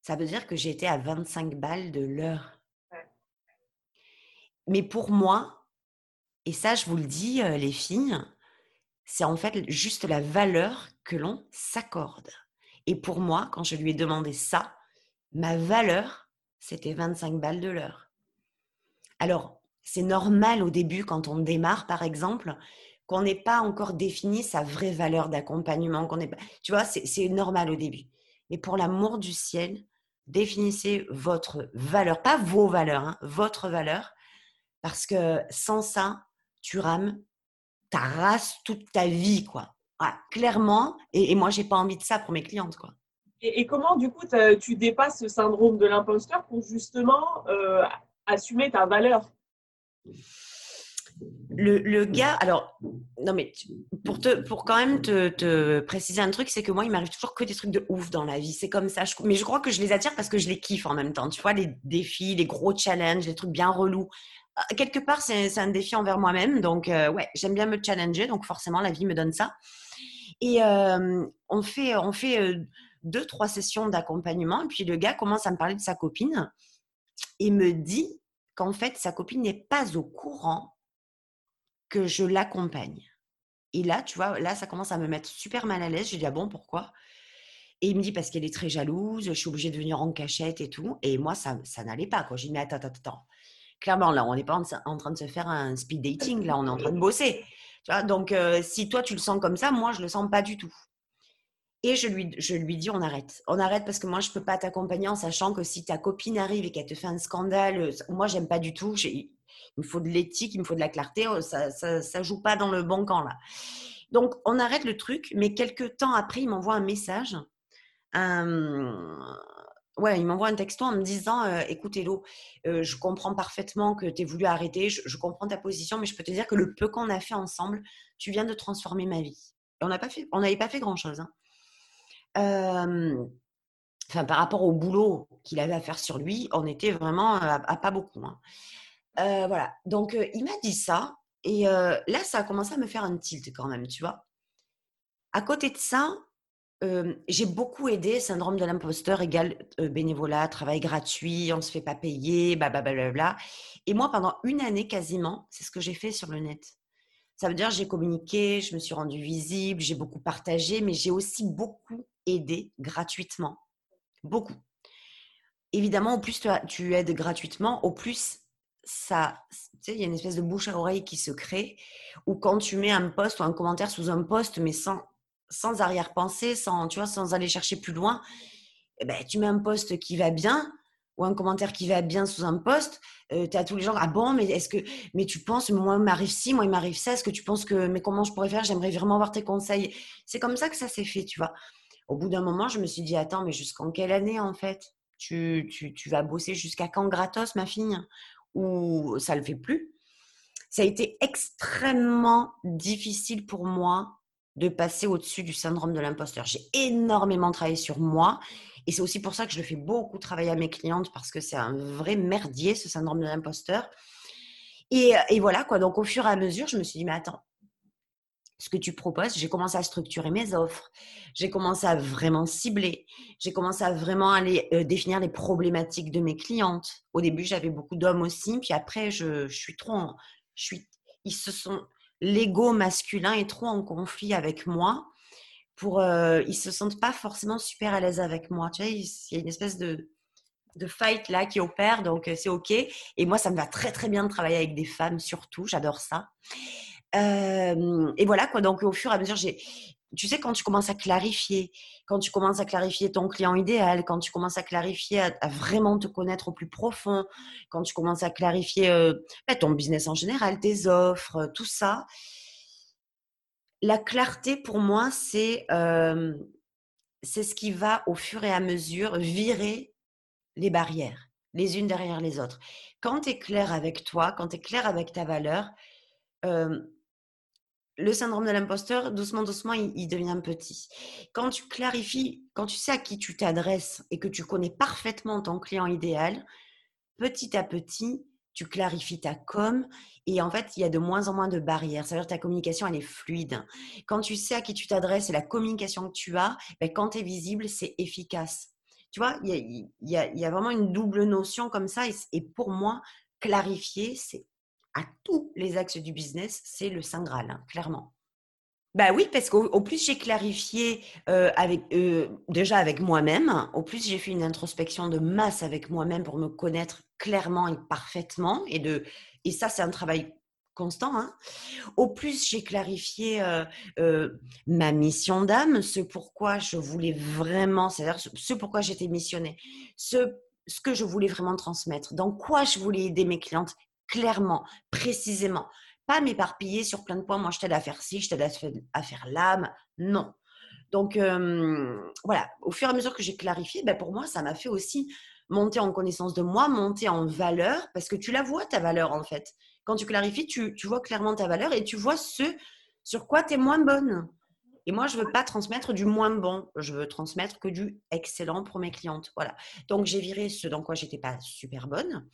Ça veut dire que j'étais à 25 balles de l'heure mais pour moi, et ça je vous le dis les filles, c'est en fait juste la valeur que l'on s'accorde. Et pour moi, quand je lui ai demandé ça, ma valeur, c'était 25 balles de l'heure. Alors, c'est normal au début, quand on démarre, par exemple, qu'on n'ait pas encore défini sa vraie valeur d'accompagnement. Qu'on pas... Tu vois, c'est normal au début. Mais pour l'amour du ciel, définissez votre valeur, pas vos valeurs, hein, votre valeur, parce que sans ça, tu rames ta race toute ta vie, quoi. clairement. Et, moi, j'ai pas envie de ça pour mes clientes, quoi. Et, comment, du coup, tu dépasses ce syndrome de l'imposteur pour justement euh, assumer ta valeur? Le, gars, alors, non mais pour, te, pour quand même te, préciser un truc, c'est que moi, il m'arrive toujours que des trucs de ouf dans la vie. C'est comme ça. mais je crois que je les attire parce que je les kiffe en même temps. Tu vois, les défis, les gros challenges, les trucs bien relous. Ah, quelque part, c'est un défi envers moi-même. Donc, euh, ouais, j'aime bien me challenger. Donc, forcément, la vie me donne ça. Et euh, on fait, on fait euh, deux, trois sessions d'accompagnement. Et puis, le gars commence à me parler de sa copine et me dit qu'en fait, sa copine n'est pas au courant que je l'accompagne. Et là, tu vois, là, ça commence à me mettre super mal à l'aise. J'ai dit, ah bon, pourquoi? Et il me dit, parce qu'elle est très jalouse, je suis obligée de venir en cachette et tout. Et moi, ça, ça n'allait pas. J'ai dit, mais attends, attends, attends. Clairement, là, on n'est pas en, train de se faire un speed dating, là, on est en train de bosser. Donc, euh, si toi, tu le sens comme ça, moi, je le sens pas du tout. Et je lui, je lui dis, on arrête. On arrête parce que moi, je ne peux pas t'accompagner en sachant que si ta copine arrive et qu'elle te fait un scandale, euh, moi, j'aime pas du tout. Il me faut de l'éthique, il me faut de la clarté. Oh, ça ne joue pas dans le bon camp, là. Donc, on arrête le truc. Mais quelques temps après, il m'envoie un message. Ouais, il m'envoie un texto en me disant euh, Écoute, Hello, euh, je comprends parfaitement que tu aies voulu arrêter. Je, comprends ta position, mais je peux te dire que le peu qu'on a fait ensemble, tu viens de transformer ma vie. on n'avait pas fait, grand-chose. Hein enfin, par rapport au boulot qu'il avait à faire sur lui, on était vraiment à, pas beaucoup. Hein. voilà. Donc, il m'a dit ça. Et là, ça a commencé à me faire un tilt quand même, tu vois. À côté de ça, j'ai beaucoup aidé. Syndrome de l'imposteur égale bénévolat, travail gratuit, on ne se fait pas payer, blablabla. Et moi, pendant une année quasiment, c'est ce que j'ai fait sur le net. Ça veut dire j'ai communiqué, je me suis rendue visible, j'ai beaucoup partagé, mais j'ai aussi beaucoup aidé gratuitement. Beaucoup. Évidemment, au plus tu aides gratuitement, au plus ça, tu sais, il y a une espèce de bouche à oreille qui se crée, ou quand tu mets un post ou un commentaire sous un post, mais sans, sans arrière-pensée, sans, tu vois, sans aller chercher plus loin, eh ben, tu mets un post qui va bien, ou un commentaire qui va bien sous un post, euh, tu as tous les gens, ah bon, mais est-ce que, mais tu penses, moi, il m'arrive ci, moi, il m'arrive ça, est-ce que tu penses que, mais comment je pourrais faire, j'aimerais vraiment avoir tes conseils? C'est comme ça que ça s'est fait, tu vois. Au bout d'un moment, je me suis dit, attends, mais jusqu'en quelle année, en fait? Tu, tu, tu vas bosser jusqu'à quand gratos, ma fille? Ou ça ne le fait plus Ça a été extrêmement difficile pour moi de passer au-dessus du syndrome de l'imposteur. J'ai énormément travaillé sur moi et c'est aussi pour ça que je le fais beaucoup travailler à mes clientes parce que c'est un vrai merdier, ce syndrome de l'imposteur. Et, et, voilà, quoi. Donc, au fur et à mesure, je me suis dit, mais attends, ce que tu proposes, j'ai commencé à structurer mes offres, j'ai commencé à vraiment cibler, j'ai commencé à vraiment aller euh, définir les problématiques de mes clientes. Au début, j'avais beaucoup d'hommes aussi, puis après, je, suis trop, suis, ils se sont, l'ego masculin est trop en conflit avec moi pour euh, ils se sentent pas forcément super à l'aise avec moi. Tu vois, il y a une espèce de de fight là qui opère, donc euh, c'est ok. Et moi, ça me va très très bien de travailler avec des femmes surtout, j'adore ça. Euh, et voilà quoi. Donc au fur et à mesure, j'ai tu sais, quand tu commences à clarifier, quand tu commences à clarifier ton client idéal, quand tu commences à clarifier, à, vraiment te connaître au plus profond, quand tu commences à clarifier euh, bah, ton business en général, tes offres, tout ça, la clarté pour moi, c'est c'est ce qui va au fur et à mesure virer les barrières, les unes derrière les autres. Quand tu es clair avec toi, quand tu es clair avec ta valeur, le syndrome de l'imposteur, doucement, doucement, il, devient petit. Quand tu clarifies, quand tu sais à qui tu t'adresses et que tu connais parfaitement ton client idéal, petit à petit, tu clarifies ta com et en fait, il y a de moins en moins de barrières. C'est-à-dire que ta communication, elle est fluide. Quand tu sais à qui tu t'adresses et la communication que tu as, ben, quand tu es visible, c'est efficace. Tu vois, il y, a, vraiment une double notion comme ça. Et, pour moi, clarifier, c'est à tous les axes du business, c'est le Saint Graal, hein, clairement. Bah oui, parce qu'au plus j'ai clarifié euh, avec euh, déjà avec moi-même, au plus j'ai fait une introspection de masse avec moi-même pour me connaître clairement et parfaitement, et de et ça c'est un travail constant. Hein. Au plus j'ai clarifié euh, ma mission d'âme, ce pourquoi je voulais vraiment, c'est-à-dire ce pourquoi j'étais missionnée, ce ce que je voulais vraiment transmettre, dans quoi je voulais aider mes clientes clairement, précisément pas m'éparpiller sur plein de points. Moi, je t'aide à faire ci, je t'aide à, faire l'âme. Non. Donc, voilà, au fur et à mesure que j'ai clarifié, ben, pour moi, ça m'a fait aussi monter en connaissance de moi, monter en valeur, parce que tu la vois, ta valeur, en fait. Quand tu clarifies, tu, vois clairement ta valeur et tu vois ce sur quoi tu es moins bonne. Et moi, je ne veux pas transmettre du moins bon. Je veux transmettre que du excellent pour mes clientes. Voilà. Donc, j'ai viré ce dans quoi j'étais pas super bonne.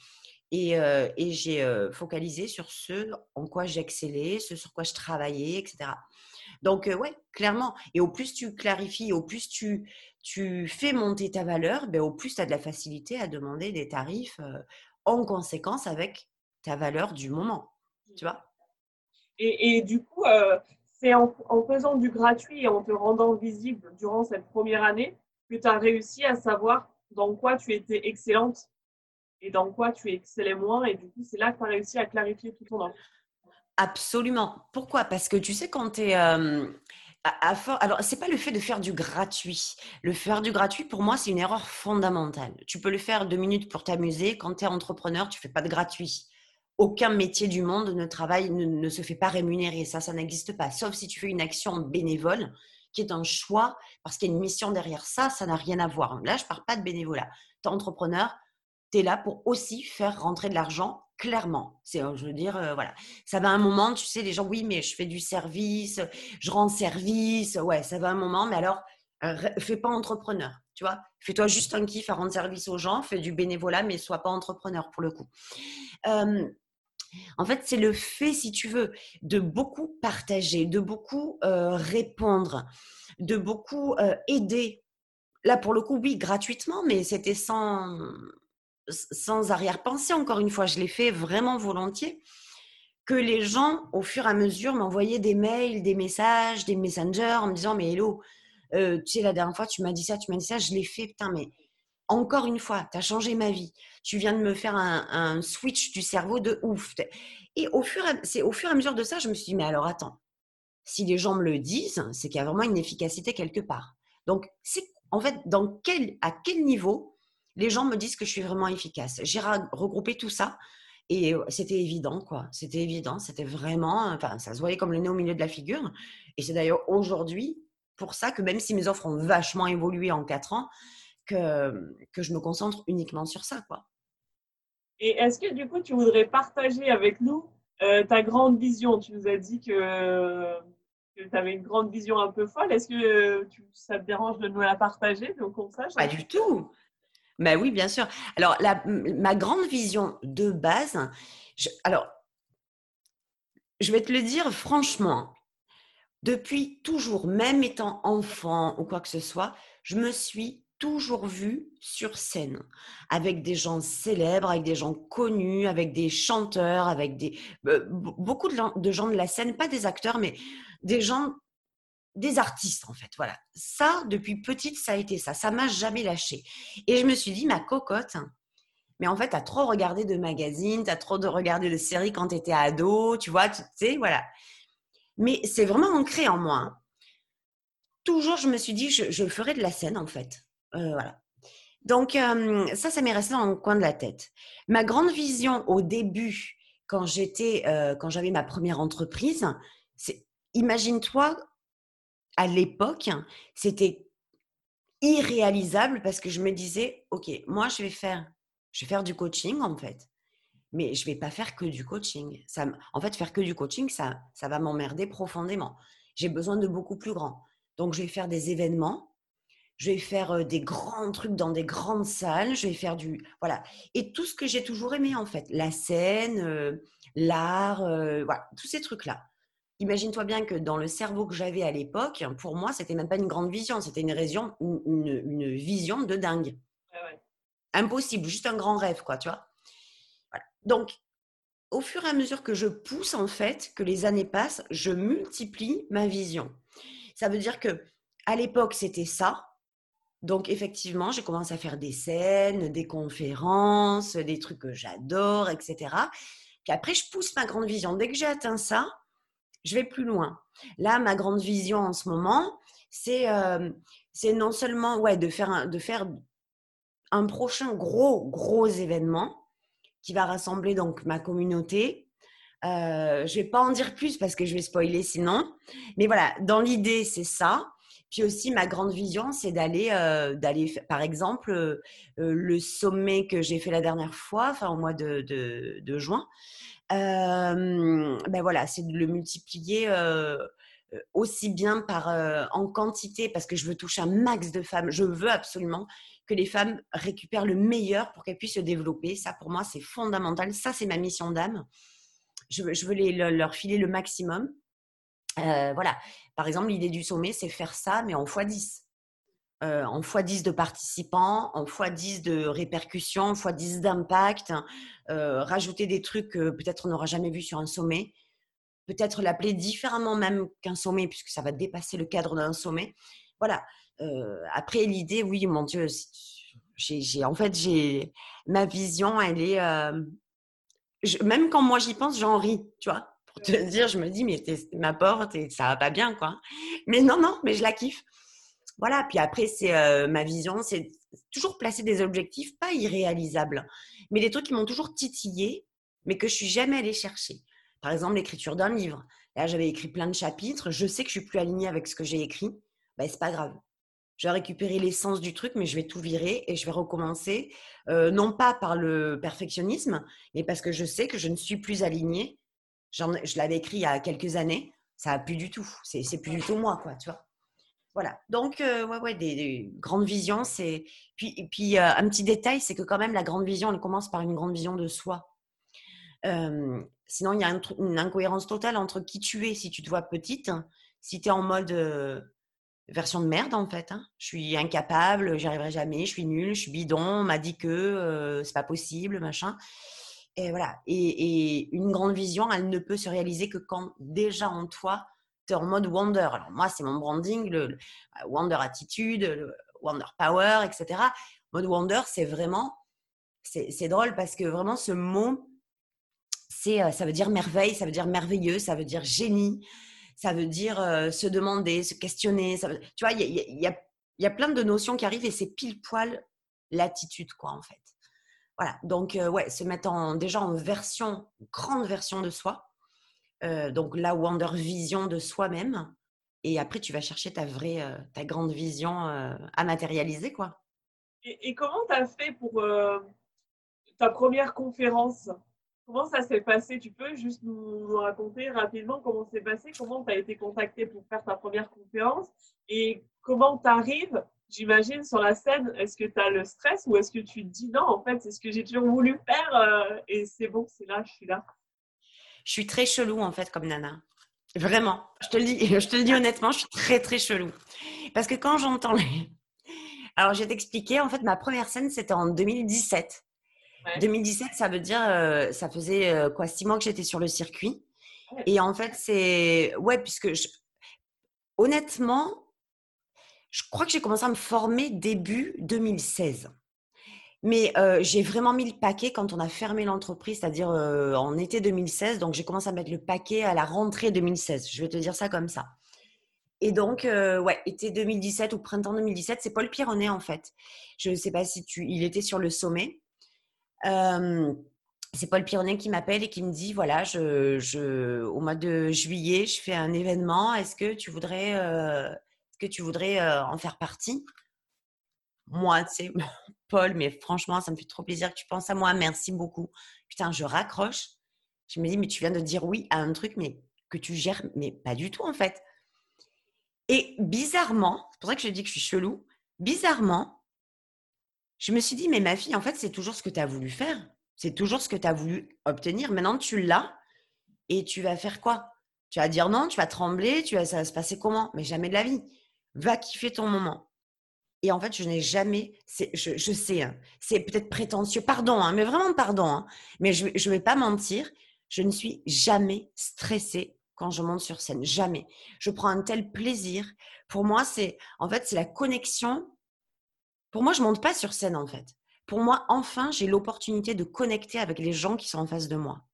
Et, j'ai focalisé sur ce en quoi j'excellais, ce sur quoi je travaillais, etc. Donc, ouais, clairement. Et au plus tu clarifies, au plus tu, tu fais monter ta valeur, ben, au plus tu as de la facilité à demander des tarifs en conséquence avec ta valeur du moment. Tu vois? Et, et, du coup, c'est en, faisant du gratuit et en te rendant visible durant cette première année que tu as réussi à savoir dans quoi tu étais excellente? Et dans quoi tu excellais moins. Et du coup, c'est là que tu as réussi à clarifier tout ton. Absolument. Pourquoi? Parce que tu sais, quand tu es. Euh, à, Alors, c'est pas le fait de faire du gratuit. Le faire du gratuit, pour moi, c'est une erreur fondamentale. Tu peux le faire deux minutes pour t'amuser. Quand tu es entrepreneur, tu fais pas de gratuit. Aucun métier du monde ne travaille, ne, se fait pas rémunérer. Ça, ça n'existe pas. Sauf si tu fais une action bénévole, qui est un choix, parce qu'il y a une mission derrière ça, ça n'a rien à voir. Là, je parle pas de bénévolat. Tu es entrepreneur, tu là pour aussi faire rentrer de l'argent clairement. C'est, euh, je veux dire, euh, voilà. Ça va un moment, tu sais, les gens, oui, mais je fais du service, je rends service. Ouais, ça va un moment, mais alors, euh, fais pas entrepreneur, tu vois. Fais-toi juste un kiff à rendre service aux gens, fais du bénévolat, mais sois pas entrepreneur pour le coup. en fait, c'est le fait, si tu veux, de beaucoup partager, de beaucoup répondre, de beaucoup aider. Là, pour le coup, oui, gratuitement, mais c'était sans, sans arrière-pensée, encore une fois, je l'ai fait vraiment volontiers, que les gens, au fur et à mesure, m'envoyaient des mails, des messages, des messengers en me disant Mais hello, euh, tu sais, la dernière fois, tu m'as dit ça, tu m'as dit ça, je l'ai fait, putain, mais encore une fois, tu as changé ma vie. Tu viens de me faire un, switch du cerveau de ouf. Et au fur, et, au fur et à mesure de ça, je me suis dit Mais alors attends, si les gens me le disent, c'est qu'il y a vraiment une efficacité quelque part. Donc, c'est en fait dans quel, à quel niveau les gens me disent que je suis vraiment efficace. J'ai regroupé tout ça et c'était évident, quoi. C'était évident, c'était vraiment, enfin, ça se voyait comme le nez au milieu de la figure. Et c'est d'ailleurs aujourd'hui pour ça que même si mes offres ont vachement évolué en quatre ans, que, que je me concentre uniquement sur ça, quoi. Et est-ce que du coup, tu voudrais partager avec nous euh, ta grande vision? Tu nous as dit que, tu avais une grande vision un peu folle. Est-ce que ça te dérange de nous la partager donc on sache? Pas du tout. Mais oui, bien sûr. Alors, ma grande vision de base, alors, je vais te le dire franchement, depuis toujours, même étant enfant ou quoi que ce soit, je me suis toujours vue sur scène avec des gens célèbres, avec des gens connus, avec des chanteurs, avec des beaucoup de gens de la scène, pas des acteurs, mais des gens des artistes en fait. Voilà. Ça, depuis petite, ça a été ça. Ça m'a jamais lâché. Et je me suis dit, ma cocotte, mais en fait, tu as trop regardé de magazines, tu as trop de regardé de séries quand tu étais ado, tu vois, tu sais, voilà. Mais c'est vraiment ancré en moi. Hein. Toujours, je me suis dit, je, ferai de la scène en fait. Euh, voilà. Donc, euh, ça, ça m'est resté dans le coin de la tête. Ma grande vision au début, quand j'étais, euh, quand j'avais ma première entreprise, c'est imagine-toi à l'époque, c'était irréalisable parce que je me disais, OK, moi, je vais faire, je vais faire du coaching, en fait. Mais je vais pas faire que du coaching. Ça, en fait, faire que du coaching, ça, ça va m'emmerder profondément. J'ai besoin de beaucoup plus grand. Donc, je vais faire des événements. Je vais faire des grands trucs dans des grandes salles. Je vais faire du. Voilà. Et tout ce que j'ai toujours aimé, en fait. La scène, l'art, voilà, tous ces trucs-là. Imagine-toi bien que dans le cerveau que j'avais à l'époque, pour moi, c'était même pas une grande vision, c'était une, une, vision de dingue. Impossible, juste un grand rêve, quoi, tu vois. Donc, au fur et à mesure que je pousse, en fait, que les années passent, je multiplie ma vision. Ça veut dire que à l'époque, c'était ça. Donc, effectivement, j'ai commencé à faire des scènes, des conférences, des trucs que j'adore, etc. Puis après, je pousse ma grande vision. Dès que j'ai atteint ça, je vais plus loin. Là, ma grande vision en ce moment, c'est euh, non seulement ouais, de, faire un, de faire un prochain gros, gros événement qui va rassembler donc ma communauté. Euh, je vais pas en dire plus parce que je vais spoiler sinon. Mais voilà, dans l'idée, c'est ça. Puis aussi, ma grande vision, c'est d'aller, euh, par exemple, euh, le sommet que j'ai fait la dernière fois, enfin au mois de, de juin ben voilà, c'est de le multiplier aussi bien par en quantité parce que je veux toucher un max de femmes. Je veux absolument que les femmes récupèrent le meilleur pour qu'elles puissent se développer. Ça, pour moi, c'est fondamental. Ça, c'est ma mission d'âme. Je veux, je veux les, leur filer le maximum. voilà. Par exemple, l'idée du sommet, c'est faire ça, mais en x10. Euh, en x10 de participants, en x10 de répercussions, en x10 d'impact, euh, rajouter des trucs que peut-être on n'aura jamais vu sur un sommet. peut-être l'appeler différemment même qu'un sommet, puisque ça va dépasser le cadre d'un sommet. Voilà. après, l'idée, oui, mon Dieu, j'ai, en fait, j'ai ma vision, elle est. même quand moi j'y pense, j'en ris, tu vois. Pour te dire, je me dis, mais ma porte et ça va pas bien, quoi. Mais non, non, mais je la kiffe. Voilà. Puis après, c'est ma vision, c'est toujours placer des objectifs pas irréalisables, mais des trucs qui m'ont toujours titillé, mais que je suis jamais allée chercher. Par exemple, l'écriture d'un livre. Là, j'avais écrit plein de chapitres. Je sais que je suis plus alignée avec ce que j'ai écrit. Ben, c'est pas grave. Je vais récupérer l'essence du truc, mais je vais tout virer et je vais recommencer. Euh, non pas par le perfectionnisme, mais parce que je sais que je ne suis plus alignée. je l'avais écrit il y a quelques années. Ça a plus du tout. C'est plus du tout moi, quoi, tu vois. Voilà. Donc, euh, ouais, ouais, des, grandes visions, c'est. Puis, puis euh, un petit détail, c'est que quand même, la grande vision, elle commence par une grande vision de soi. sinon, il y a une incohérence totale entre qui tu es si tu te vois petite, si tu es en mode version de merde en fait. Hein. Je suis incapable, j'y arriverai jamais, je suis nulle, je suis bidon, on m'a dit que c'est pas possible, machin. Et voilà. Et, une grande vision, elle ne peut se réaliser que quand déjà en toi, en mode wonder. Alors moi, c'est mon branding, le, bah, wonder attitude, le wonder power, etc. Mode wonder, c'est vraiment, c'est drôle parce que vraiment ce mot, c'est, ça veut dire merveille, ça veut dire merveilleux, ça veut dire génie, ça veut dire se demander, se questionner. Ça tu vois, il y a, y a, plein de notions qui arrivent et c'est pile poil l'attitude, quoi, en fait. Voilà, donc ouais, se mettre en, déjà en version, grande version de soi. Donc la Wonder Vision de soi-même. Et après, tu vas chercher ta vraie, ta grande vision à matérialiser, quoi. Et, comment tu as fait pour ta première conférence? Comment ça s'est passé? Tu peux juste nous, raconter rapidement comment c'est passé? Comment tu as été contacté pour faire ta première conférence? Et comment tu arrives, j'imagine, sur la scène? Est-ce que tu as le stress ou est-ce que tu te dis non, en fait, c'est ce que j'ai toujours voulu faire euh, et c'est bon, c'est là, je suis là? Je suis très chelou, en fait, comme Nana. Vraiment, je te le dis, je te le dis honnêtement, je suis très, très chelou. Parce que quand j'entends les... Alors, je vais t'expliquer, en fait, ma première scène, c'était en 2017. 2017, ça veut dire, euh, ça faisait euh, quoi, six mois que j'étais sur le circuit. Et en fait, c'est. Ouais, puisque honnêtement, je crois que j'ai commencé à me former début 2016. Mais euh, j'ai vraiment mis le paquet quand on a fermé l'entreprise, c'est-à-dire en été 2016. Donc, j'ai commencé à mettre le paquet à la rentrée 2016. Je vais te dire ça comme ça. Et donc, ouais, été 2017 ou printemps 2017, c'est Paul Pironnet en fait. Je ne sais pas si tu. Il était sur le sommet c'est Paul Pironnet qui m'appelle et qui me dit voilà, je, je, au mois de juillet, je fais un événement. Est-ce que tu voudrais, euh, que tu voudrais euh, en faire partie? Moi, tu sais, Paul, mais franchement, ça me fait trop plaisir que tu penses à moi. Merci beaucoup. Putain, je raccroche. Je me dis mais tu viens de dire oui à un truc, mais que tu gères, mais pas du tout en fait. Et bizarrement, c'est pour ça que je dis que je suis chelou. Bizarrement, je me suis dit, mais ma fille, en fait, c'est toujours ce que tu as voulu faire. C'est toujours ce que tu as voulu obtenir. Maintenant, tu l'as et tu vas faire quoi? Tu vas dire non, tu vas trembler, tu vas, ça va se passer comment? Mais jamais de la vie. Va kiffer ton moment. Et en fait, je n'ai jamais, je, sais, hein, c'est peut-être prétentieux, pardon, hein, mais vraiment pardon, hein, mais je ne vais pas mentir, je ne suis jamais stressée quand je monte sur scène, jamais. Je prends un tel plaisir. Pour moi, c'est en fait, c'est la connexion pour moi, je monte pas sur scène en fait. Pour moi, enfin, j'ai l'opportunité de connecter avec les gens qui sont en face de moi.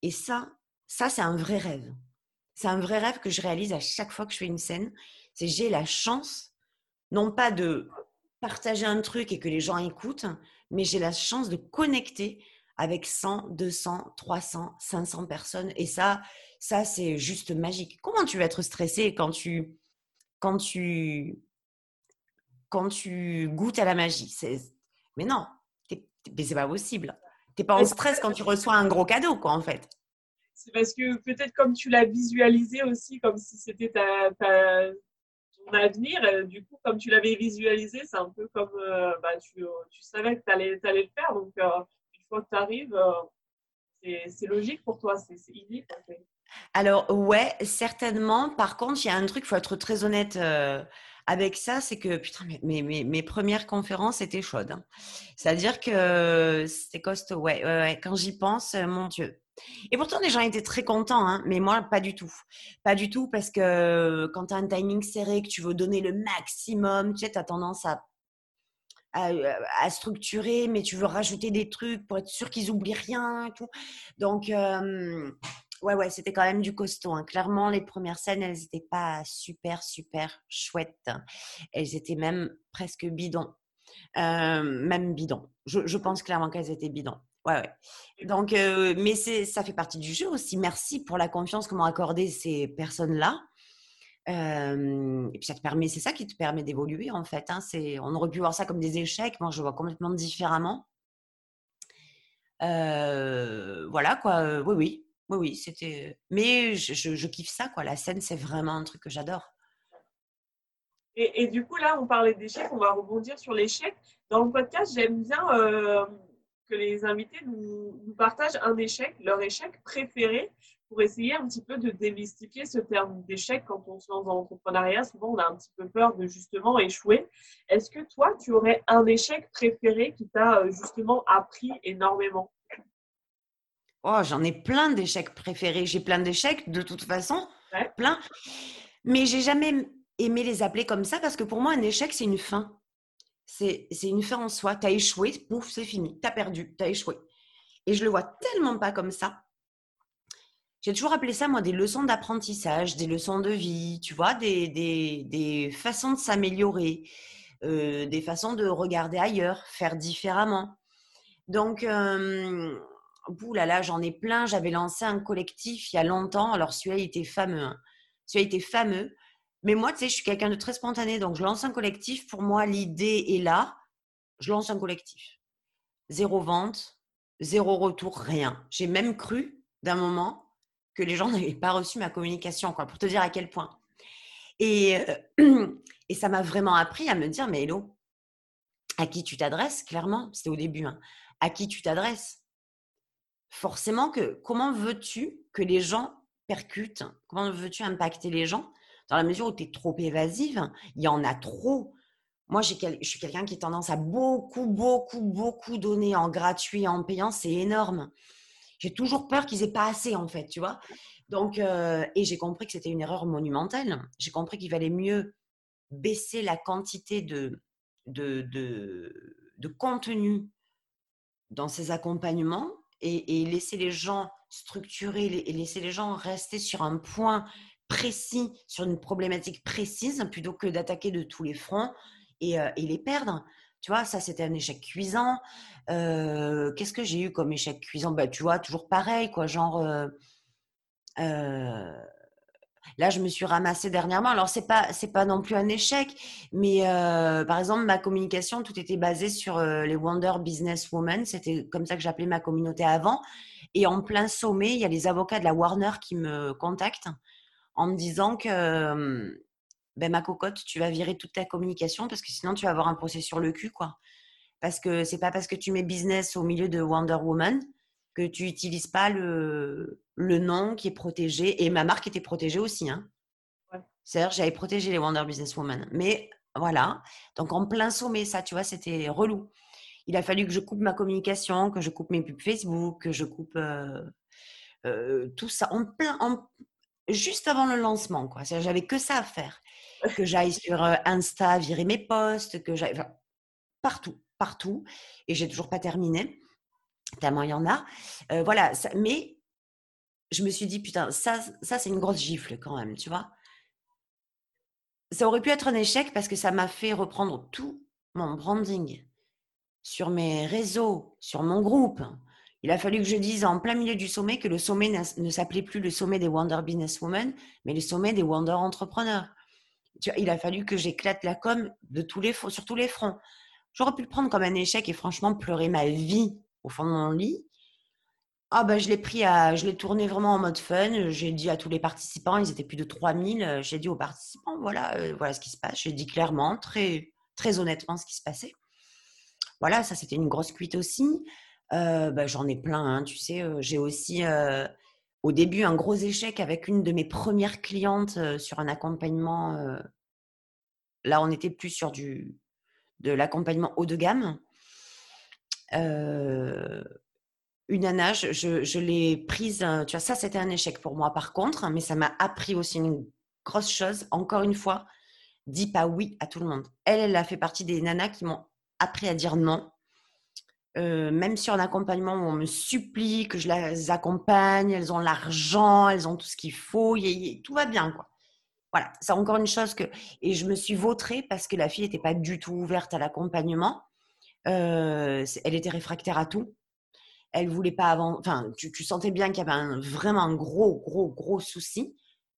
Et ça, ça c'est un vrai rêve. C'est un vrai rêve que je réalise à chaque fois que je fais une scène. C'est j'ai la chance, non pas de partager un truc et que les gens écoutent, mais j'ai la chance de connecter avec 100, 200, 300, 500 personnes. Et ça, ça c'est juste magique. Comment tu vas être stressé quand tu, quand tu quand tu goûtes à la magie? Mais non, c'est pas possible. Tu n'es pas en stress quand tu reçois un gros cadeau, quoi, en fait. C'est parce que peut-être comme tu l'as visualisé aussi, comme si c'était ta, avenir, euh, du coup, comme tu l'avais visualisé, c'est un peu comme euh, bah, tu, tu, savais que tu allais, le faire. Donc, euh, une fois que tu arrives, c'est logique pour toi, c'est inné. Alors, ouais, certainement. Par contre, il y a un truc, il faut être très honnête avec ça, c'est que putain, mes, mes, mes, premières conférences étaient chaudes. Hein. C'est-à-dire que c'était costaud. Quand j'y pense, mon Dieu. Et pourtant, les gens étaient très contents, hein, mais moi, pas du tout. Pas du tout, parce que quand tu as un timing serré, que tu veux donner le maximum, tu as tendance à, à, structurer, mais tu veux rajouter des trucs pour être sûr qu'ils oublient rien. tout. Donc, ouais, ouais, c'était quand même du costaud. Hein. Clairement, les premières scènes, elles n'étaient pas super, super chouettes. Elles étaient même presque bidons. même bidons. Je, je pense clairement qu'elles étaient bidons. Ouais, ouais. Donc, mais c'est, ça fait partie du jeu aussi. Merci pour la confiance que m'ont accordé ces personnes-là. et puis ça te permet, c'est ça qui te permet d'évoluer en fait. Hein. C'est, on aurait pu voir ça comme des échecs. Moi, je vois complètement différemment. voilà quoi. oui, oui, oui, oui. C'était. Mais je, kiffe ça quoi. La scène, c'est vraiment un truc que j'adore. Et, du coup, là, on parlait d'échecs. On va rebondir sur l'échec. Dans le podcast, j'aime bien que les invités nous, partagent un échec, leur échec préféré, pour essayer un petit peu de démystifier ce terme d'échec quand on se lance dans l'entrepreneuriat. Souvent, on a un petit peu peur de justement échouer. Est-ce que toi, tu aurais un échec préféré qui t'a euh, justement appris énormément? Oh, j'en ai plein d'échecs préférés. J'ai plein d'échecs de toute façon, plein. Mais j'ai jamais aimé les appeler comme ça parce que pour moi, un échec, c'est une fin c'est une fin en soi. Tu as échoué, pouf, c'est fini. Tu as perdu, tu as échoué. Et je le vois tellement pas comme ça. J'ai toujours appelé ça, moi, des leçons d'apprentissage, des leçons de vie, tu vois, des, des, façons de s'améliorer, euh, des façons de regarder ailleurs, faire différemment. Donc, euh, là là, j'en ai plein. J'avais lancé un collectif il y a longtemps. Alors, celui-là, il était fameux. Hein. Celui-là, était fameux. Mais moi, tu sais, je suis quelqu'un de très spontané, donc je lance un collectif. Pour moi, l'idée est là. Je lance un collectif. Zéro vente, zéro retour, rien. J'ai même cru d'un moment que les gens [laughs] n'avaient pas reçu ma communication, quoi, pour te dire à quel point. Et, euh, [clears throat] et ça m'a vraiment appris à me dire, mais hello, à qui tu t'adresses, clairement, c'était au début, hein, à qui tu t'adresses? Forcément que comment veux-tu que les gens percutent, comment veux-tu impacter les gens? Dans la mesure où tu es trop évasive, il y en a trop. Moi, je suis quelqu'un qui a tendance à beaucoup, beaucoup, beaucoup donner en gratuit, en payant. C'est énorme. J'ai toujours peur qu'ils aient pas assez, en fait, tu vois. Donc, euh, et j'ai compris que c'était une erreur monumentale. J'ai compris qu'il valait mieux baisser la quantité de, de, de, contenu dans ces accompagnements et, et, laisser les gens structurer et laisser les gens rester sur un point précis sur une problématique précise plutôt que d'attaquer de tous les fronts et, euh, les perdre. Tu vois, ça, c'était un échec cuisant. Euh, qu'est-ce que j'ai eu comme échec cuisant? Bah, Tu vois, toujours pareil, quoi. Genre, euh, là, je me suis ramassée dernièrement. Alors, c'est pas, c'est pas non plus un échec, mais par exemple, ma communication, tout était basé sur les Wonder Business Women. C'était comme ça que j'appelais ma communauté avant. Et en plein sommet, il y a les avocats de la Warner qui me contactent en me disant que ben, ma cocotte, tu vas virer toute ta communication parce que sinon tu vas avoir un procès sur le cul, quoi. Parce que c'est pas parce que tu mets business au milieu de Wonder Woman que tu n'utilises pas le, le nom qui est protégé. Et ma marque était protégée aussi. Hein. C'est-à-dire, j'avais protégé les Wonder Business Woman. Mais voilà. Donc, en plein sommet, ça, tu vois, c'était relou. Il a fallu que je coupe ma communication, que je coupe mes pubs Facebook, que je coupe tout ça en plein, en, juste avant le lancement. Quoi. J'avais que ça à faire. Que j'aille sur euh, Insta, virer mes posts, que j'aille partout, partout. Et j'ai toujours pas terminé. Tellement il y en a. Euh, voilà. mais je me suis dit, putain, ça, ça c'est une grosse gifle quand même, tu vois. Ça aurait pu être un échec parce que ça m'a fait reprendre tout mon branding sur mes réseaux, sur mon groupe, il a fallu que je dise en plein milieu du sommet que le sommet ne s'appelait plus le sommet des Wonder Business Women, mais le sommet des Wonder Entrepreneurs. Il a fallu que j'éclate la com de tous les, sur tous les fronts. J'aurais pu le prendre comme un échec et franchement pleurer ma vie au fond de mon lit. Ah ben, je l'ai pris je l'ai tourné vraiment en mode fun. J'ai dit à tous les participants, ils étaient plus de 3000. J'ai dit aux participants, voilà, euh, voilà ce qui se passe. J'ai dit clairement, très, très honnêtement ce qui se passait. Voilà, ça c'était une grosse cuite aussi. Euh, bah, j'en ai plein, hein, tu sais. j'ai aussi, au début, un gros échec avec une de mes premières clientes sur un accompagnement. là, on n'était plus sur du, de l'accompagnement haut de gamme. une nana, je, l'ai prise, tu vois, ça c'était un échec pour moi par contre, mais ça m'a appris aussi une grosse chose. Encore une fois, dis pas oui à tout le monde. Elle, elle a fait partie des nanas qui m'ont appris à dire non. Euh, même sur un accompagnement on me supplie que je les accompagne, elles ont l'argent, elles ont tout ce qu'il faut, tout va bien. Voilà, c'est encore une chose que et je me suis vautrée parce que la fille n'était pas du tout ouverte à l'accompagnement. Euh, elle était réfractaire à tout. Elle voulait pas avant. Enfin, tu, sentais bien qu'il y avait un, vraiment un gros, gros, gros souci.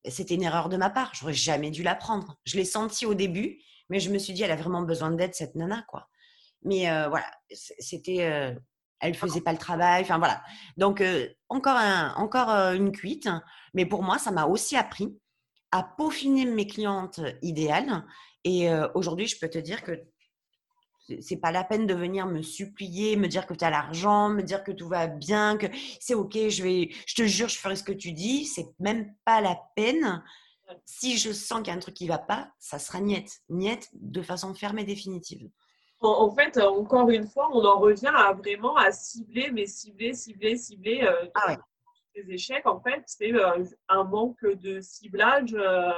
C'était une erreur de ma part. J'aurais jamais dû la prendre. Je l'ai senti au début, mais je me suis dit, elle a vraiment besoin d'aide cette nana, quoi. Mais euh, voilà, c'était, euh, elle faisait pas le travail. Enfin voilà. Donc euh, encore un, encore une cuite. Mais pour moi, ça m'a aussi appris à peaufiner mes clientes idéales. Et aujourd'hui, je peux te dire que c'est pas la peine de venir me supplier, me dire que tu as l'argent, me dire que tout va bien, que c'est ok, je vais, je te jure, je ferai ce que tu dis. C'est même pas la peine. Si je sens qu'il y a un truc qui va pas, ça sera niette, niette de façon ferme et définitive. En, fait, encore une fois, on en revient à vraiment à cibler, mais cibler, cibler, cibler. Euh, ah Les échecs, en fait, c'est euh, un manque de ciblage, euh,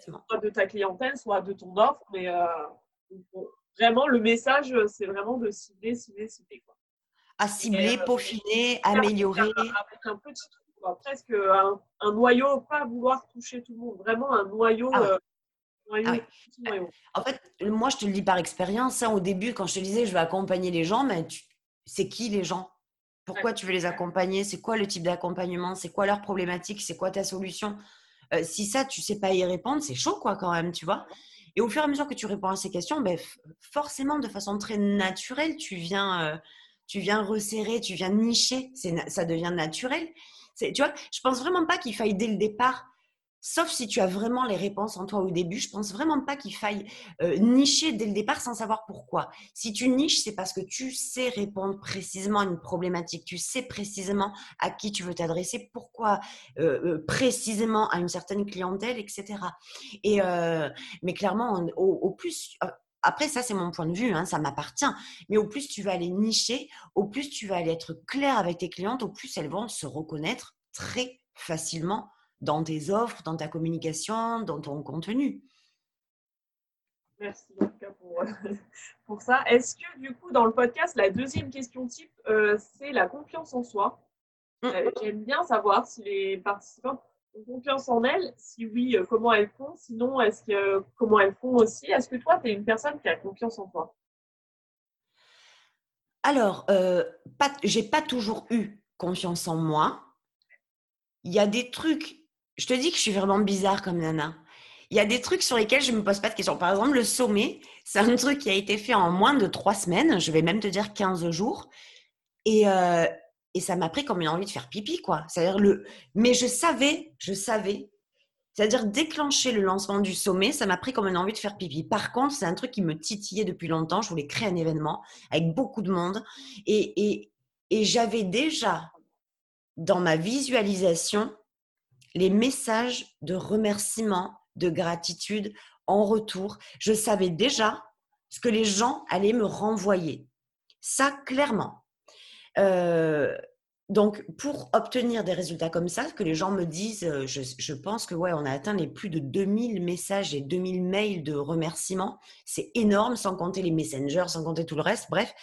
soit de ta clientèle, soit de ton offre, mais vraiment, le message, c'est vraiment de cibler, cibler, cibler. Quoi. À cibler, peaufiner, améliorer. Avec un petit truc, presque un, noyau, pas vouloir toucher tout le monde, vraiment un noyau. Ah ah en fait, moi, je te le dis par expérience. Hein, au début, quand je te disais je vais accompagner les gens, mais c'est qui les gens? Pourquoi tu veux les accompagner? C'est quoi le type d'accompagnement? C'est quoi leur problématique? C'est quoi ta solution? Euh, Si ça, tu sais pas y répondre, c'est chaud, quoi, quand même, tu vois? Et au fur et à mesure que tu réponds à ces questions, ben, forcément, de façon très naturelle, tu viens, euh, tu viens resserrer, tu viens nicher. Ça devient naturel. Tu vois, je pense vraiment pas qu'il faille dès le départ Sauf si tu as vraiment les réponses en toi au début, je pense vraiment pas qu'il faille euh, nicher dès le départ sans savoir pourquoi. Si tu niches, c'est parce que tu sais répondre précisément à une problématique, tu sais précisément à qui tu veux t'adresser, pourquoi euh, euh, précisément à une certaine clientèle, etc. Et mais clairement, au, plus après, ça, c'est mon point de vue, hein, ça m'appartient. Mais au plus tu vas aller nicher, au plus tu vas aller être clair avec tes clientes, au plus elles vont se reconnaître très facilement dans tes offres, dans ta communication, dans ton contenu. Merci en tout cas [laughs] pour, ça. Est-ce que du coup, dans le podcast, la deuxième question type, euh, c'est la confiance en soi. Mmh. Euh, j'aime bien savoir si les participants ont confiance en elles. Si oui, euh, comment elles font. Sinon, est-ce que comment elles font aussi. Est-ce que toi, tu es une personne qui a confiance en toi? Alors, j'ai pas toujours eu confiance en moi. Il y a des trucs je te dis que je suis vraiment bizarre comme nana. Il y a des trucs sur lesquels je ne me pose pas de questions. Par exemple, le sommet, c'est un truc qui a été fait en moins de trois semaines. Je vais même te dire 15 jours. Et, euh, et ça m'a pris comme une envie de faire pipi, quoi. C'est-à-dire le. Mais je savais, je savais. C'est-à-dire déclencher le lancement du sommet, ça m'a pris comme une envie de faire pipi. Par contre, c'est un truc qui me titillait depuis longtemps. Je voulais créer un événement avec beaucoup de monde. Et, et, et j'avais déjà dans ma visualisation les messages de remerciement, de gratitude en retour. Je savais déjà ce que les gens allaient me renvoyer. Ça, clairement. Euh, donc, pour obtenir des résultats comme ça, que les gens me disent, euh, je, pense que ouais, on a atteint les plus de 2000 messages et 2000 mails de remerciements. C'est énorme, sans compter les messengers, sans compter tout le reste. Bref,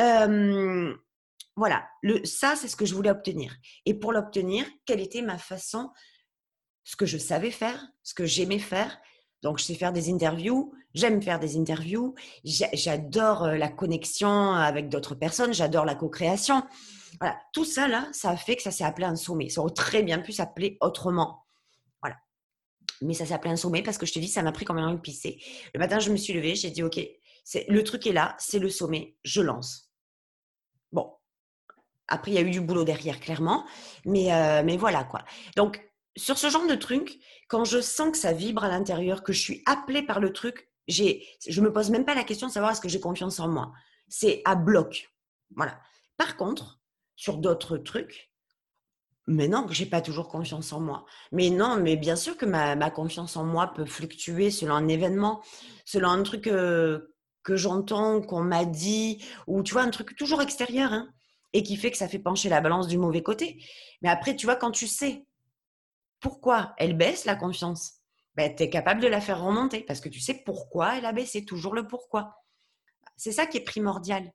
euh, voilà, le, ça, c'est ce que je voulais obtenir. Et pour l'obtenir, quelle était ma façon, ce que je savais faire, ce que j'aimais faire. Donc, je sais faire des interviews, j'aime faire des interviews, j'adore euh, la connexion avec d'autres personnes, j'adore la co-création. Voilà, tout ça, là, ça a fait que ça s'est appelé un sommet. Ça aurait très bien pu s'appeler autrement. Voilà. Mais ça s'est appelé un sommet parce que je te dis, ça m'a pris comme un de pisser. Le matin, je me suis levée, j'ai dit, OK, le truc est là, c'est le sommet, je lance. Bon, après, il y a eu du boulot derrière, clairement. Mais, euh, mais voilà, quoi. Donc, sur ce genre de truc, quand je sens que ça vibre à l'intérieur, que je suis appelée par le truc, j'ai, je me pose même pas la question de savoir est-ce que j'ai confiance en moi. C'est à bloc. Voilà. Par contre, sur d'autres trucs, mais non, j'ai pas toujours confiance en moi. Mais non, mais bien sûr que ma, ma confiance en moi peut fluctuer selon un événement, selon un truc euh, que j'entends, qu'on m'a dit, ou tu vois, un truc toujours extérieur. Hein. Et qui fait que ça fait pencher la balance du mauvais côté. Mais après, tu vois, quand tu sais pourquoi elle baisse la confiance, ben, tu es capable de la faire remonter parce que tu sais pourquoi elle a baissé, toujours le pourquoi. C'est ça qui est primordial.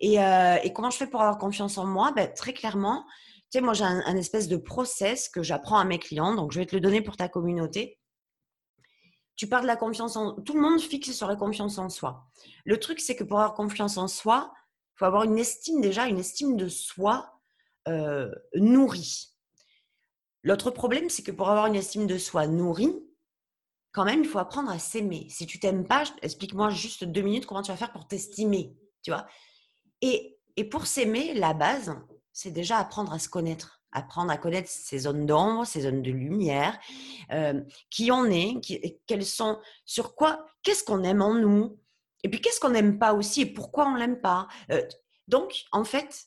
Et, euh, comment je fais pour avoir confiance en moi? Ben, Très clairement, tu sais, moi j'ai un, espèce de process que j'apprends à mes clients, donc je vais te le donner pour ta communauté. Tu parles de la confiance en... Tout le monde fixe sur la confiance en soi. Le truc, c'est que pour avoir confiance en soi, faut avoir une estime déjà, une estime de soi euh, nourrie. L'autre problème, c'est que pour avoir une estime de soi nourrie, quand même, il faut apprendre à s'aimer. Si tu t'aimes pas, explique-moi juste deux minutes comment tu vas faire pour t'estimer, tu vois. Et, et pour s'aimer, la base, c'est déjà apprendre à se connaître, apprendre à connaître ses zones d'ombre, ses zones de lumière, euh, qui on est, qui, quelles sont, sur quoi, qu'est-ce qu'on aime en nous, et puis qu'est-ce qu'on n'aime pas aussi, et pourquoi on l'aime pas? Euh, donc, en fait,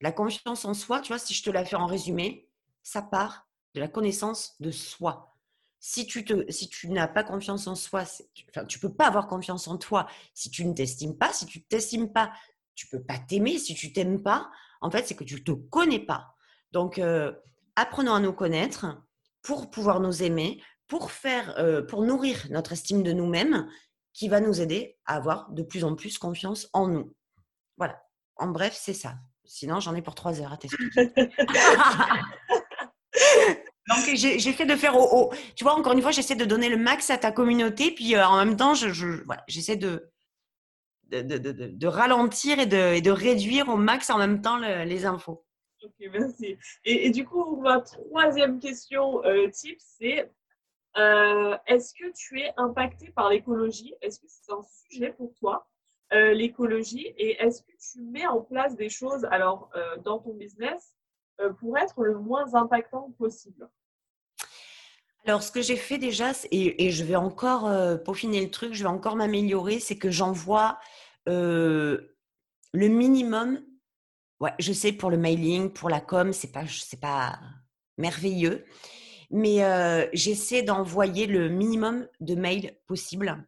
la confiance en soi, tu vois, si je te la fais en résumé, ça part de la connaissance de soi si tu, si tu n'as pas confiance en soi, tu, enfin, tu peux pas avoir confiance en toi si tu ne t'estimes pas. Si tu ne t'estimes pas, tu peux pas t'aimer. Si tu t'aimes pas, en fait, c'est que tu te connais pas. Donc, euh, apprenons à nous connaître pour pouvoir nous aimer, pour faire, euh, pour nourrir notre estime de nous-mêmes, qui va nous aider à avoir de plus en plus confiance en nous. Voilà. En bref, c'est ça. Sinon, j'en ai pour trois heures à t'expliquer. [laughs] Donc, fait de faire au, Tu vois, encore une fois, j'essaie de donner le max à ta communauté, puis euh, en même temps, j'essaie je, j'essaie de de, de, de, ralentir et, et de, réduire au max en même temps les infos. Ok, merci. Et, du coup, ma troisième question euh, type, c'est euh, est-ce que tu es impacté par l'écologie? Est-ce que c'est un sujet pour toi, l'écologie? Et est-ce que tu mets en place des choses alors dans ton business euh, pour être le moins impactant possible? Alors, ce que j'ai fait déjà, et, je vais encore euh, peaufiner le truc, je vais encore m'améliorer, c'est que j'envoie euh, le minimum. Ouais, je sais pour le mailing, pour la com, c'est pas, c'est pas merveilleux, mais j'essaie d'envoyer le minimum de mails possible.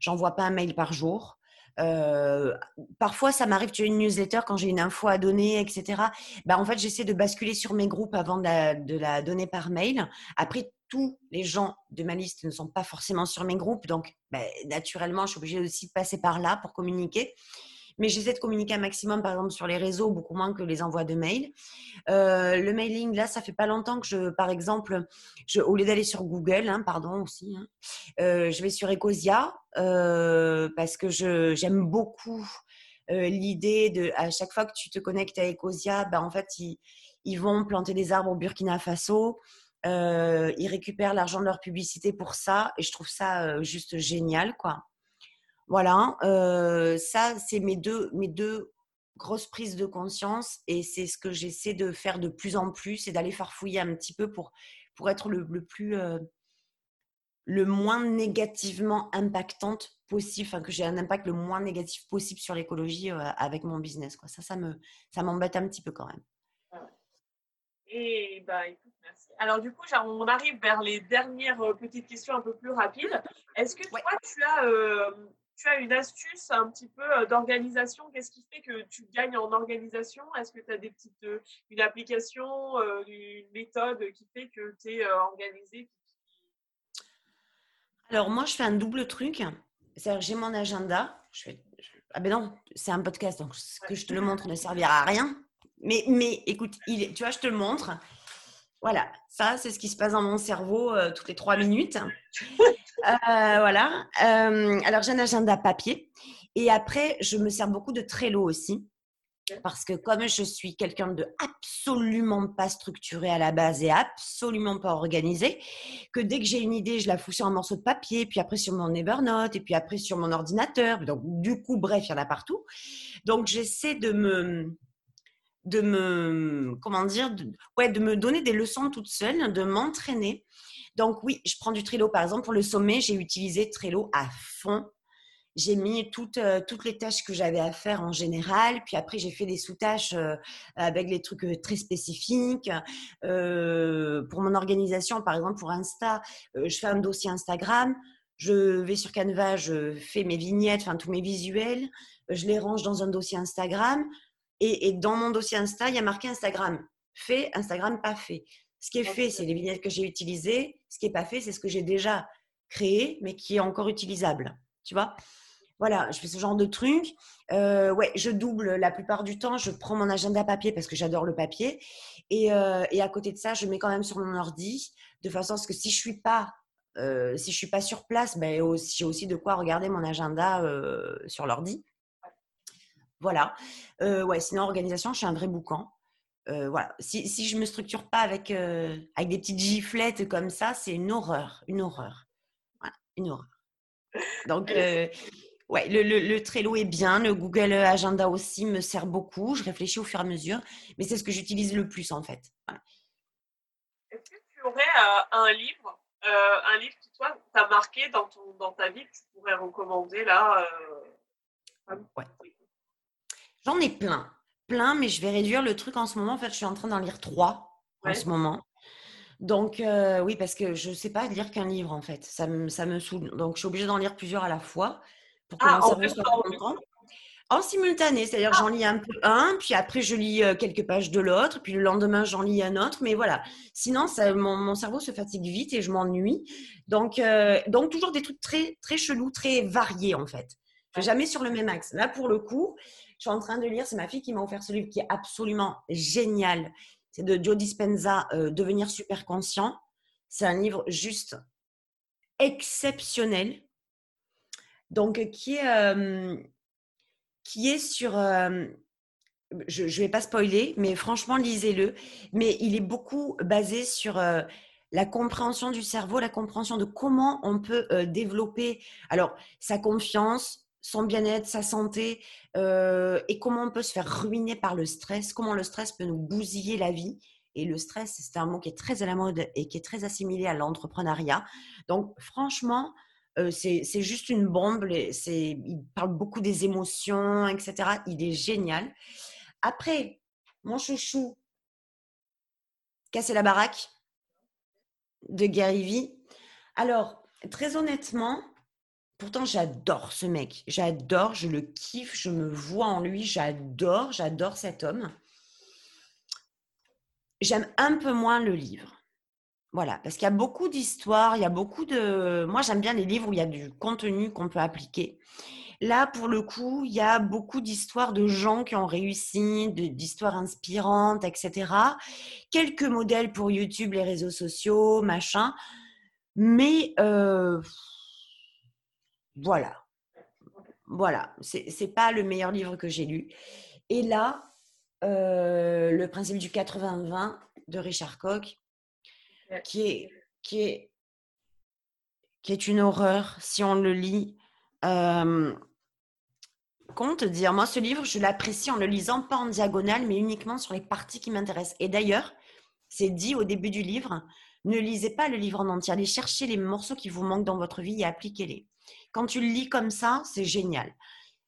J'envoie pas un mail par jour. Euh, parfois, ça m'arrive, tu as une newsletter quand j'ai une info à donner, etc. Bah, en fait, j'essaie de basculer sur mes groupes avant de la, donner par mail. Après, tous les gens de ma liste ne sont pas forcément sur mes groupes, donc bah, naturellement, je suis obligée aussi de passer par là pour communiquer mais j'essaie de communiquer un maximum, par exemple, sur les réseaux, beaucoup moins que les envois de mails. Euh, le mailing, là, ça fait pas longtemps que je, par exemple, au lieu d'aller sur Google, hein, pardon aussi, hein, euh, je vais sur Ecosia euh, parce que j'aime beaucoup l'idée de, à chaque fois que tu te connectes à Ecosia, ben, en fait, ils, ils vont planter des arbres au Burkina Faso. ils récupèrent l'argent de leur publicité pour ça et je trouve ça juste génial quoi. Voilà, euh, ça, c'est mes deux, mes deux grosses prises de conscience et c'est ce que j'essaie de faire de plus en plus et d'aller farfouiller un petit peu pour, pour être le, plus, euh, le moins négativement impactante possible, enfin que j'ai un impact le moins négatif possible sur l'écologie euh, avec mon business. Quoi. Ça, ça me, ça m'embête un petit peu quand même. Et bah, écoute, merci. Alors, du coup, on arrive vers les dernières petites questions un peu plus rapides. Est-ce que toi, tu as tu as une astuce un petit peu euh, d'organisation? Qu'est-ce qui fait que tu gagnes en organisation? Est-ce que tu as des petites, euh, une application, euh, une méthode qui fait que tu es organisé? Alors, moi, je fais un double truc. C'est-à-dire j'ai mon agenda. Je fais... Ah ben non, c'est un podcast, donc ce que je te le montre ne servira à rien. Mais, mais écoute, il tu vois, je te le montre. Voilà, ça, c'est ce qui se passe dans mon cerveau toutes les trois minutes. [laughs] Euh, voilà. Euh, alors, j'ai un agenda papier. Et après, je me sers beaucoup de Trello aussi. Parce que comme je suis quelqu'un de absolument pas structuré à la base et absolument pas organisé, que dès que j'ai une idée, je la fous sur un morceau de papier, puis après sur mon Evernote, et puis après sur mon ordinateur. Donc, du coup, bref, il y en a partout. Donc, j'essaie de me, de me, comment dire, ouais, de me donner des leçons toute seule, de m'entraîner donc oui, je prends du Trello par exemple pour le sommet, j'ai utilisé Trello à fond. J'ai mis toutes, euh, toutes les tâches que j'avais à faire en général, puis après j'ai fait des sous-tâches euh, avec des trucs euh, très spécifiques. pour mon organisation, par exemple pour Insta, je fais un dossier Instagram, je vais sur Canva, je fais mes vignettes, enfin tous mes visuels, je les range dans un dossier Instagram. Et, dans mon dossier Insta, il y a marqué Instagram fait, Instagram pas fait. Ce qui est fait, c'est les vignettes que j'ai utilisées. Ce qui n'est pas fait, c'est ce que j'ai déjà créé, mais qui est encore utilisable. Tu vois? Voilà, je fais ce genre de truc. Euh, ouais, je double la plupart du temps. Je prends mon agenda papier parce que j'adore le papier. Et, euh, et, à côté de ça, je mets quand même sur mon ordi, de façon à ce que si je suis pas euh, si je suis pas sur place, ben, j'ai aussi de quoi regarder mon agenda sur l'ordi. Voilà. ouais, sinon, organisation, je suis un vrai boucan. Voilà. Si, si je me structure pas avec, avec des petites giflettes comme ça, c'est une horreur. Une horreur. Voilà, une horreur. Donc, ouais, le, le, le, Trello est bien. Le Google Agenda aussi me sert beaucoup. Je réfléchis au fur et à mesure. Mais c'est ce que j'utilise le plus, en fait. Est-ce que tu aurais un livre euh, un livre qui, toi, t'a marqué dans, ton, dans ta vie que tu pourrais recommander là euh, J'en ai plein. Plein, mais je vais réduire le truc en ce moment. En fait, je suis en train d'en lire trois en ce moment. Donc, euh, oui, parce que je ne sais pas lire qu'un livre, en fait. Ça me, ça me saoule. Donc, je suis obligée d'en lire plusieurs à la fois pour que ah, mon cerveau soit content en simultané, c'est-à-dire j'en lis un peu un, puis après je lis euh, quelques pages de l'autre, puis le lendemain j'en lis un autre, mais voilà. Sinon, ça, mon, cerveau se fatigue vite et je m'ennuie. Donc, euh, donc toujours des trucs très très chelous, très variés en fait. Jamais sur le même axe. Là, pour le coup, je suis en train de lire, c'est ma fille qui m'a offert ce livre qui est absolument génial. C'est de Joe Dispenza, euh, Devenir super conscient. C'est un livre juste exceptionnel. Donc, qui est qui est sur. je ne vais pas spoiler, mais franchement, lisez-le. Mais il est beaucoup basé sur la compréhension du cerveau, la compréhension de comment on peut développer alors sa confiance, son bien-être, sa santé, et comment on peut se faire ruiner par le stress, comment le stress peut nous bousiller la vie. Et le stress, c'est un mot qui est très à la mode et qui est très assimilé à l'entrepreneuriat. Donc, franchement, c'est juste une bombe. il parle beaucoup des émotions, etc. Il est génial. Après, mon chouchou, Casser la baraque de Gary Vee. Alors, très honnêtement, pourtant j'adore ce mec. J'adore, je le kiffe, je me vois en lui. J'adore, j'adore cet homme. J'aime un peu moins le livre. Voilà, parce qu'il y a beaucoup d'histoires, il y a beaucoup de... Moi, j'aime bien les livres où il y a du contenu qu'on peut appliquer. Là, pour le coup, il y a beaucoup d'histoires de gens qui ont réussi, d'histoires inspirantes, etc. Quelques modèles pour YouTube, les réseaux sociaux, machin. Mais euh, voilà. Voilà. C'est pas le meilleur livre que j'ai lu. Et là, euh, Le principe du 80-20 de Richard Koch, qui est, qui est, qui est une horreur si on le lit. Euh, comment te dire? Moi, ce livre, je l'apprécie en le lisant pas en diagonale, mais uniquement sur les parties qui m'intéressent. Et d'ailleurs, c'est dit au début du livre, ne lisez pas le livre en entier. Allez chercher les morceaux qui vous manquent dans votre vie et appliquez-les. Quand tu le lis comme ça, c'est génial.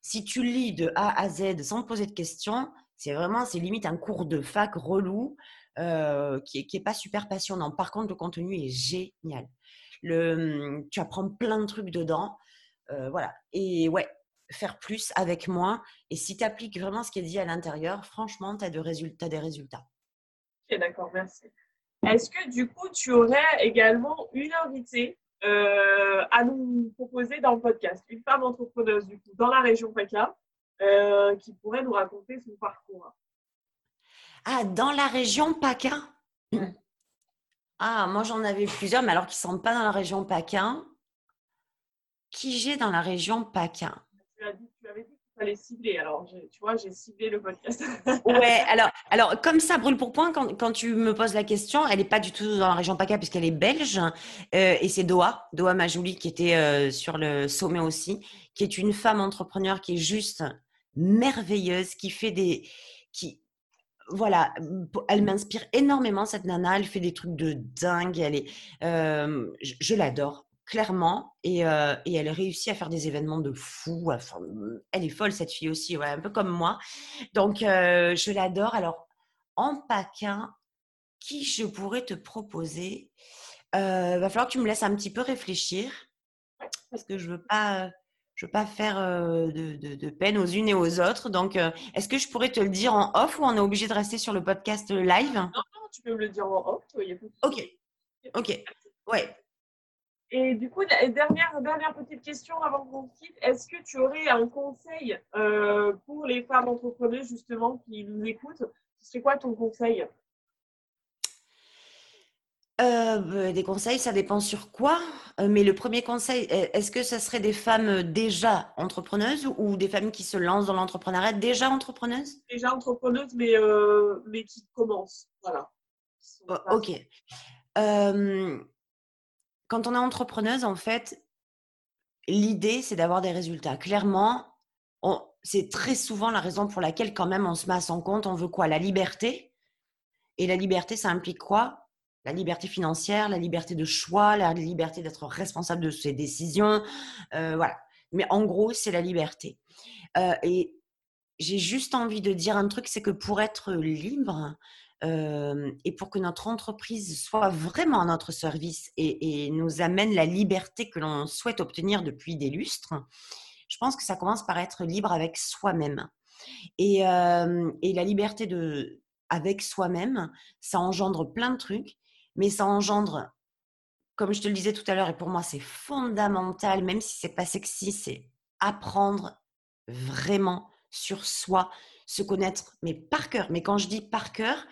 Si tu lis de A à Z sans poser de questions, c'est vraiment, c'est limite un cours de fac relou. Euh, qui n'est pas super passionnant. Par contre, le contenu est génial. Le, mmh, tu apprends plein de trucs dedans. Euh, voilà. Et ouais, faire plus avec moins. Et si tu appliques vraiment ce qui est dit à l'intérieur, franchement, tu as, de résultats, des résultats. Ok, d'accord, merci. Est-ce que du coup, tu aurais également une invitée? Euh, à nous proposer dans le podcast, une femme entrepreneuse du coup, dans la région PACA, qui pourrait nous raconter son parcours. Ah, dans la région PACA Ah, moi j'en avais plusieurs, mais alors qui ne sont pas dans la région PACA. Qui j'ai dans la région PACA tu, as dit, tu avais dit qu'il fallait cibler, alors tu vois, j'ai ciblé le podcast. [laughs] ouais, alors, alors comme ça, brûle pour point, quand, quand, tu me poses la question, elle n'est pas du tout dans la région PACA puisqu'elle est belge, euh, et c'est Doha, Doha Majouli qui était euh, sur le sommet aussi, qui est une femme entrepreneur qui est juste merveilleuse, qui fait des... Qui, voilà, elle m'inspire énormément cette nana. Elle fait des trucs de dingue. Est, je, l'adore clairement et, elle réussit à faire des événements de fou. elle est folle cette fille aussi, un peu comme moi. Donc je l'adore. Alors en paquin, qui je pourrais te proposer? Il va falloir que tu me laisses un petit peu réfléchir parce que je veux pas je veux pas faire de, peine aux unes et aux autres. Donc, est-ce que je pourrais te le dire en off ou on est obligé de rester sur le podcast live? Non, non, tu peux me le dire en off. ok. Ok. Ouais. Et du coup, dernière, dernière petite question avant qu'on quitte. Est-ce que tu aurais un conseil pour les femmes entrepreneuses justement qui nous écoutent? Ce serait quoi ton conseil? Euh, bah, des conseils, ça dépend sur quoi. Euh, mais le premier conseil, est-ce que ce serait des femmes déjà entrepreneuses ou des femmes qui se lancent dans l'entrepreneuriat déjà entrepreneuses? Déjà entrepreneuses, mais, euh, mais qui commencent. Voilà. Oh, ok. Quand on est entrepreneuse, en fait, l'idée, c'est d'avoir des résultats. Clairement, c'est très souvent la raison pour laquelle, quand même, on se met à son compte. On veut quoi? La liberté. Et la liberté, ça implique quoi? La liberté financière, la liberté de choix, la liberté d'être responsable de ses décisions. Euh, voilà. Mais en gros, c'est la liberté. Euh, et j'ai juste envie de dire un truc, c'est que pour être libre euh, et pour que notre entreprise soit vraiment à notre service et, nous amène la liberté que l'on souhaite obtenir depuis des lustres, je pense que ça commence par être libre avec soi-même. Et, et la liberté de, avec soi-même, ça engendre plein de trucs mais ça engendre, comme je te le disais tout à l'heure, et pour moi c'est fondamental, même si c'est pas sexy, c'est apprendre vraiment sur soi, se connaître, mais par cœur. Mais quand je dis par cœur,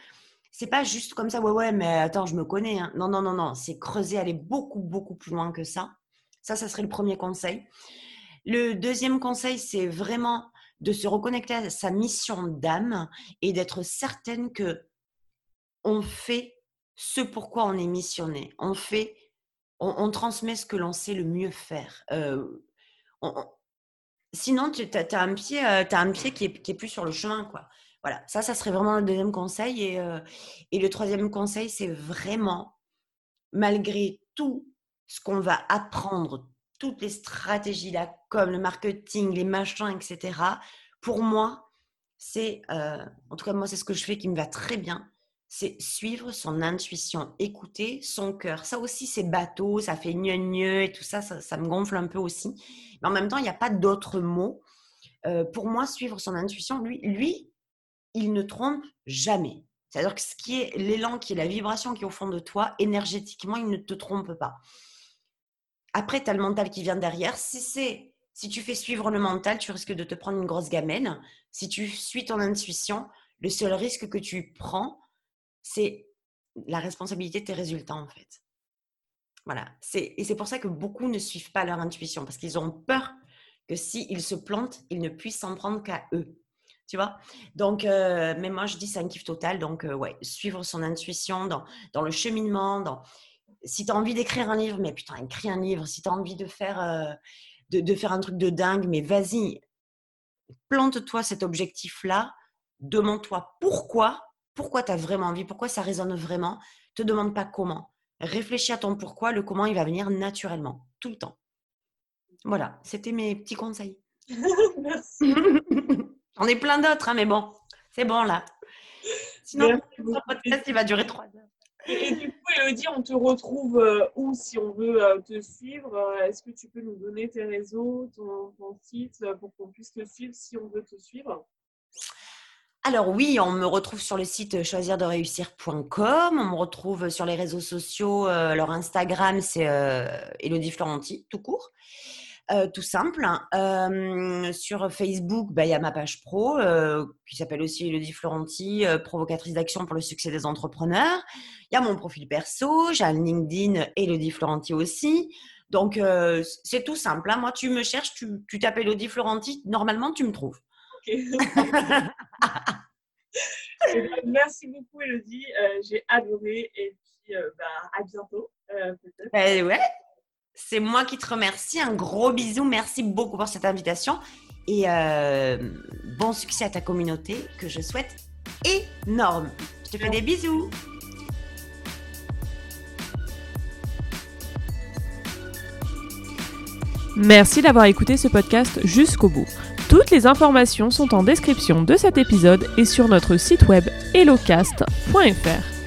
c'est pas juste comme ça, ouais, ouais, mais attends, je me connais. Hein. Non, non, non, non, c'est creuser, aller beaucoup, beaucoup plus loin que ça. Ça, ça serait le premier conseil. Le deuxième conseil, c'est vraiment de se reconnecter à sa mission d'âme et d'être certaine que on fait ce pourquoi on est missionné. On fait, on, transmet ce que l'on sait le mieux faire. Euh, sinon, tu as, un pied, euh, un pied qui est, plus sur le chemin, quoi. Voilà, ça, ça serait vraiment le deuxième conseil. Et, euh, et le troisième conseil, c'est vraiment, malgré tout ce qu'on va apprendre, toutes les stratégies, la com, le marketing, les machins, etc., pour moi, c'est, en tout cas, moi, c'est ce que je fais qui me va très bien c'est suivre son intuition, écouter son cœur. Ça aussi, c'est bateau, ça fait gneu et tout ça, ça, me gonfle un peu aussi. Mais en même temps, il n'y a pas d'autres mots. Euh, pour moi, suivre son intuition, lui, lui, il ne trompe jamais. C'est-à-dire que ce qui est l'élan, qui est la vibration qui est au fond de toi, énergétiquement, il ne te trompe pas. Après, tu as le mental qui vient derrière. Si si tu fais suivre le mental, tu risques de te prendre une grosse gamelle. Si tu suis ton intuition, le seul risque que tu prends, c'est la responsabilité de tes résultats en fait. Voilà. Et c'est pour ça que beaucoup ne suivent pas leur intuition parce qu'ils ont peur que s'ils se plantent, ils ne puissent s'en prendre qu'à eux. Tu vois Donc, euh, mais moi, je dis c'est un kiff total. Donc, euh, ouais, suivre son intuition dans, dans le cheminement. Si tu as envie d'écrire un livre, mais putain, écris un livre. Si tu as envie de faire, euh, de, de, faire un truc de dingue, mais vas-y, plante-toi cet objectif-là. Demande-toi pourquoi pourquoi tu as vraiment envie, pourquoi ça résonne vraiment. Te demande pas comment. Réfléchis à ton pourquoi, le comment il va venir naturellement, tout le temps. Voilà, c'était mes petits conseils. [laughs] Merci. J'en ai plein d'autres, hein, mais bon, c'est bon là. Sinon, le podcast, il va durer trois heures. Et, du coup, Elodie, on te retrouve euh, où si on veut euh, te suivre? Euh, Est-ce que tu peux nous donner tes réseaux, ton site, pour qu'on puisse te suivre si on veut te suivre? Alors oui, on me retrouve sur le site choisirdereussir.com, on me retrouve sur les réseaux sociaux, alors Instagram c'est Elodie Florenti, tout court, euh, tout simple. Hein. sur Facebook, bah, il y a ma page pro qui s'appelle aussi Elodie Florenti, provocatrice d'action pour le succès des entrepreneurs. Il y a mon profil perso, j'ai un LinkedIn Elodie Florenti aussi. Donc c'est tout simple. Hein. Moi, tu me cherches, tu, tu t'appelles Elodie Florenti, normalement tu me trouves. [laughs] Eh ben, merci beaucoup, Elodie. Euh, j'ai adoré et puis euh, bah, à bientôt. Euh, ben ouais. C'est moi qui te remercie. Un gros bisou. Merci beaucoup pour cette invitation. Et bon succès à ta communauté que je souhaite énorme. Je te fais des bisous. Merci d'avoir écouté ce podcast jusqu'au bout. Toutes les informations sont en description de cet épisode et sur notre site web hellocast.fr.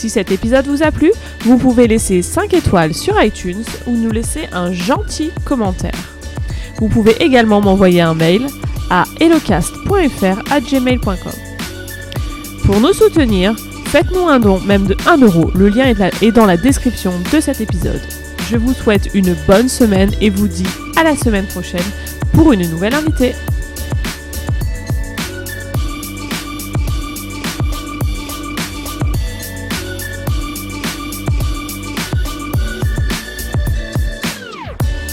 Si cet épisode vous a plu, vous pouvez laisser 5 étoiles sur iTunes ou nous laisser un gentil commentaire. Vous pouvez également m'envoyer un mail à gmail.com Pour nous soutenir, faites-nous un don, même de 1 euro. Le lien est dans la description de cet épisode. Je vous souhaite une bonne semaine et vous dis à la semaine prochaine pour une nouvelle invitée.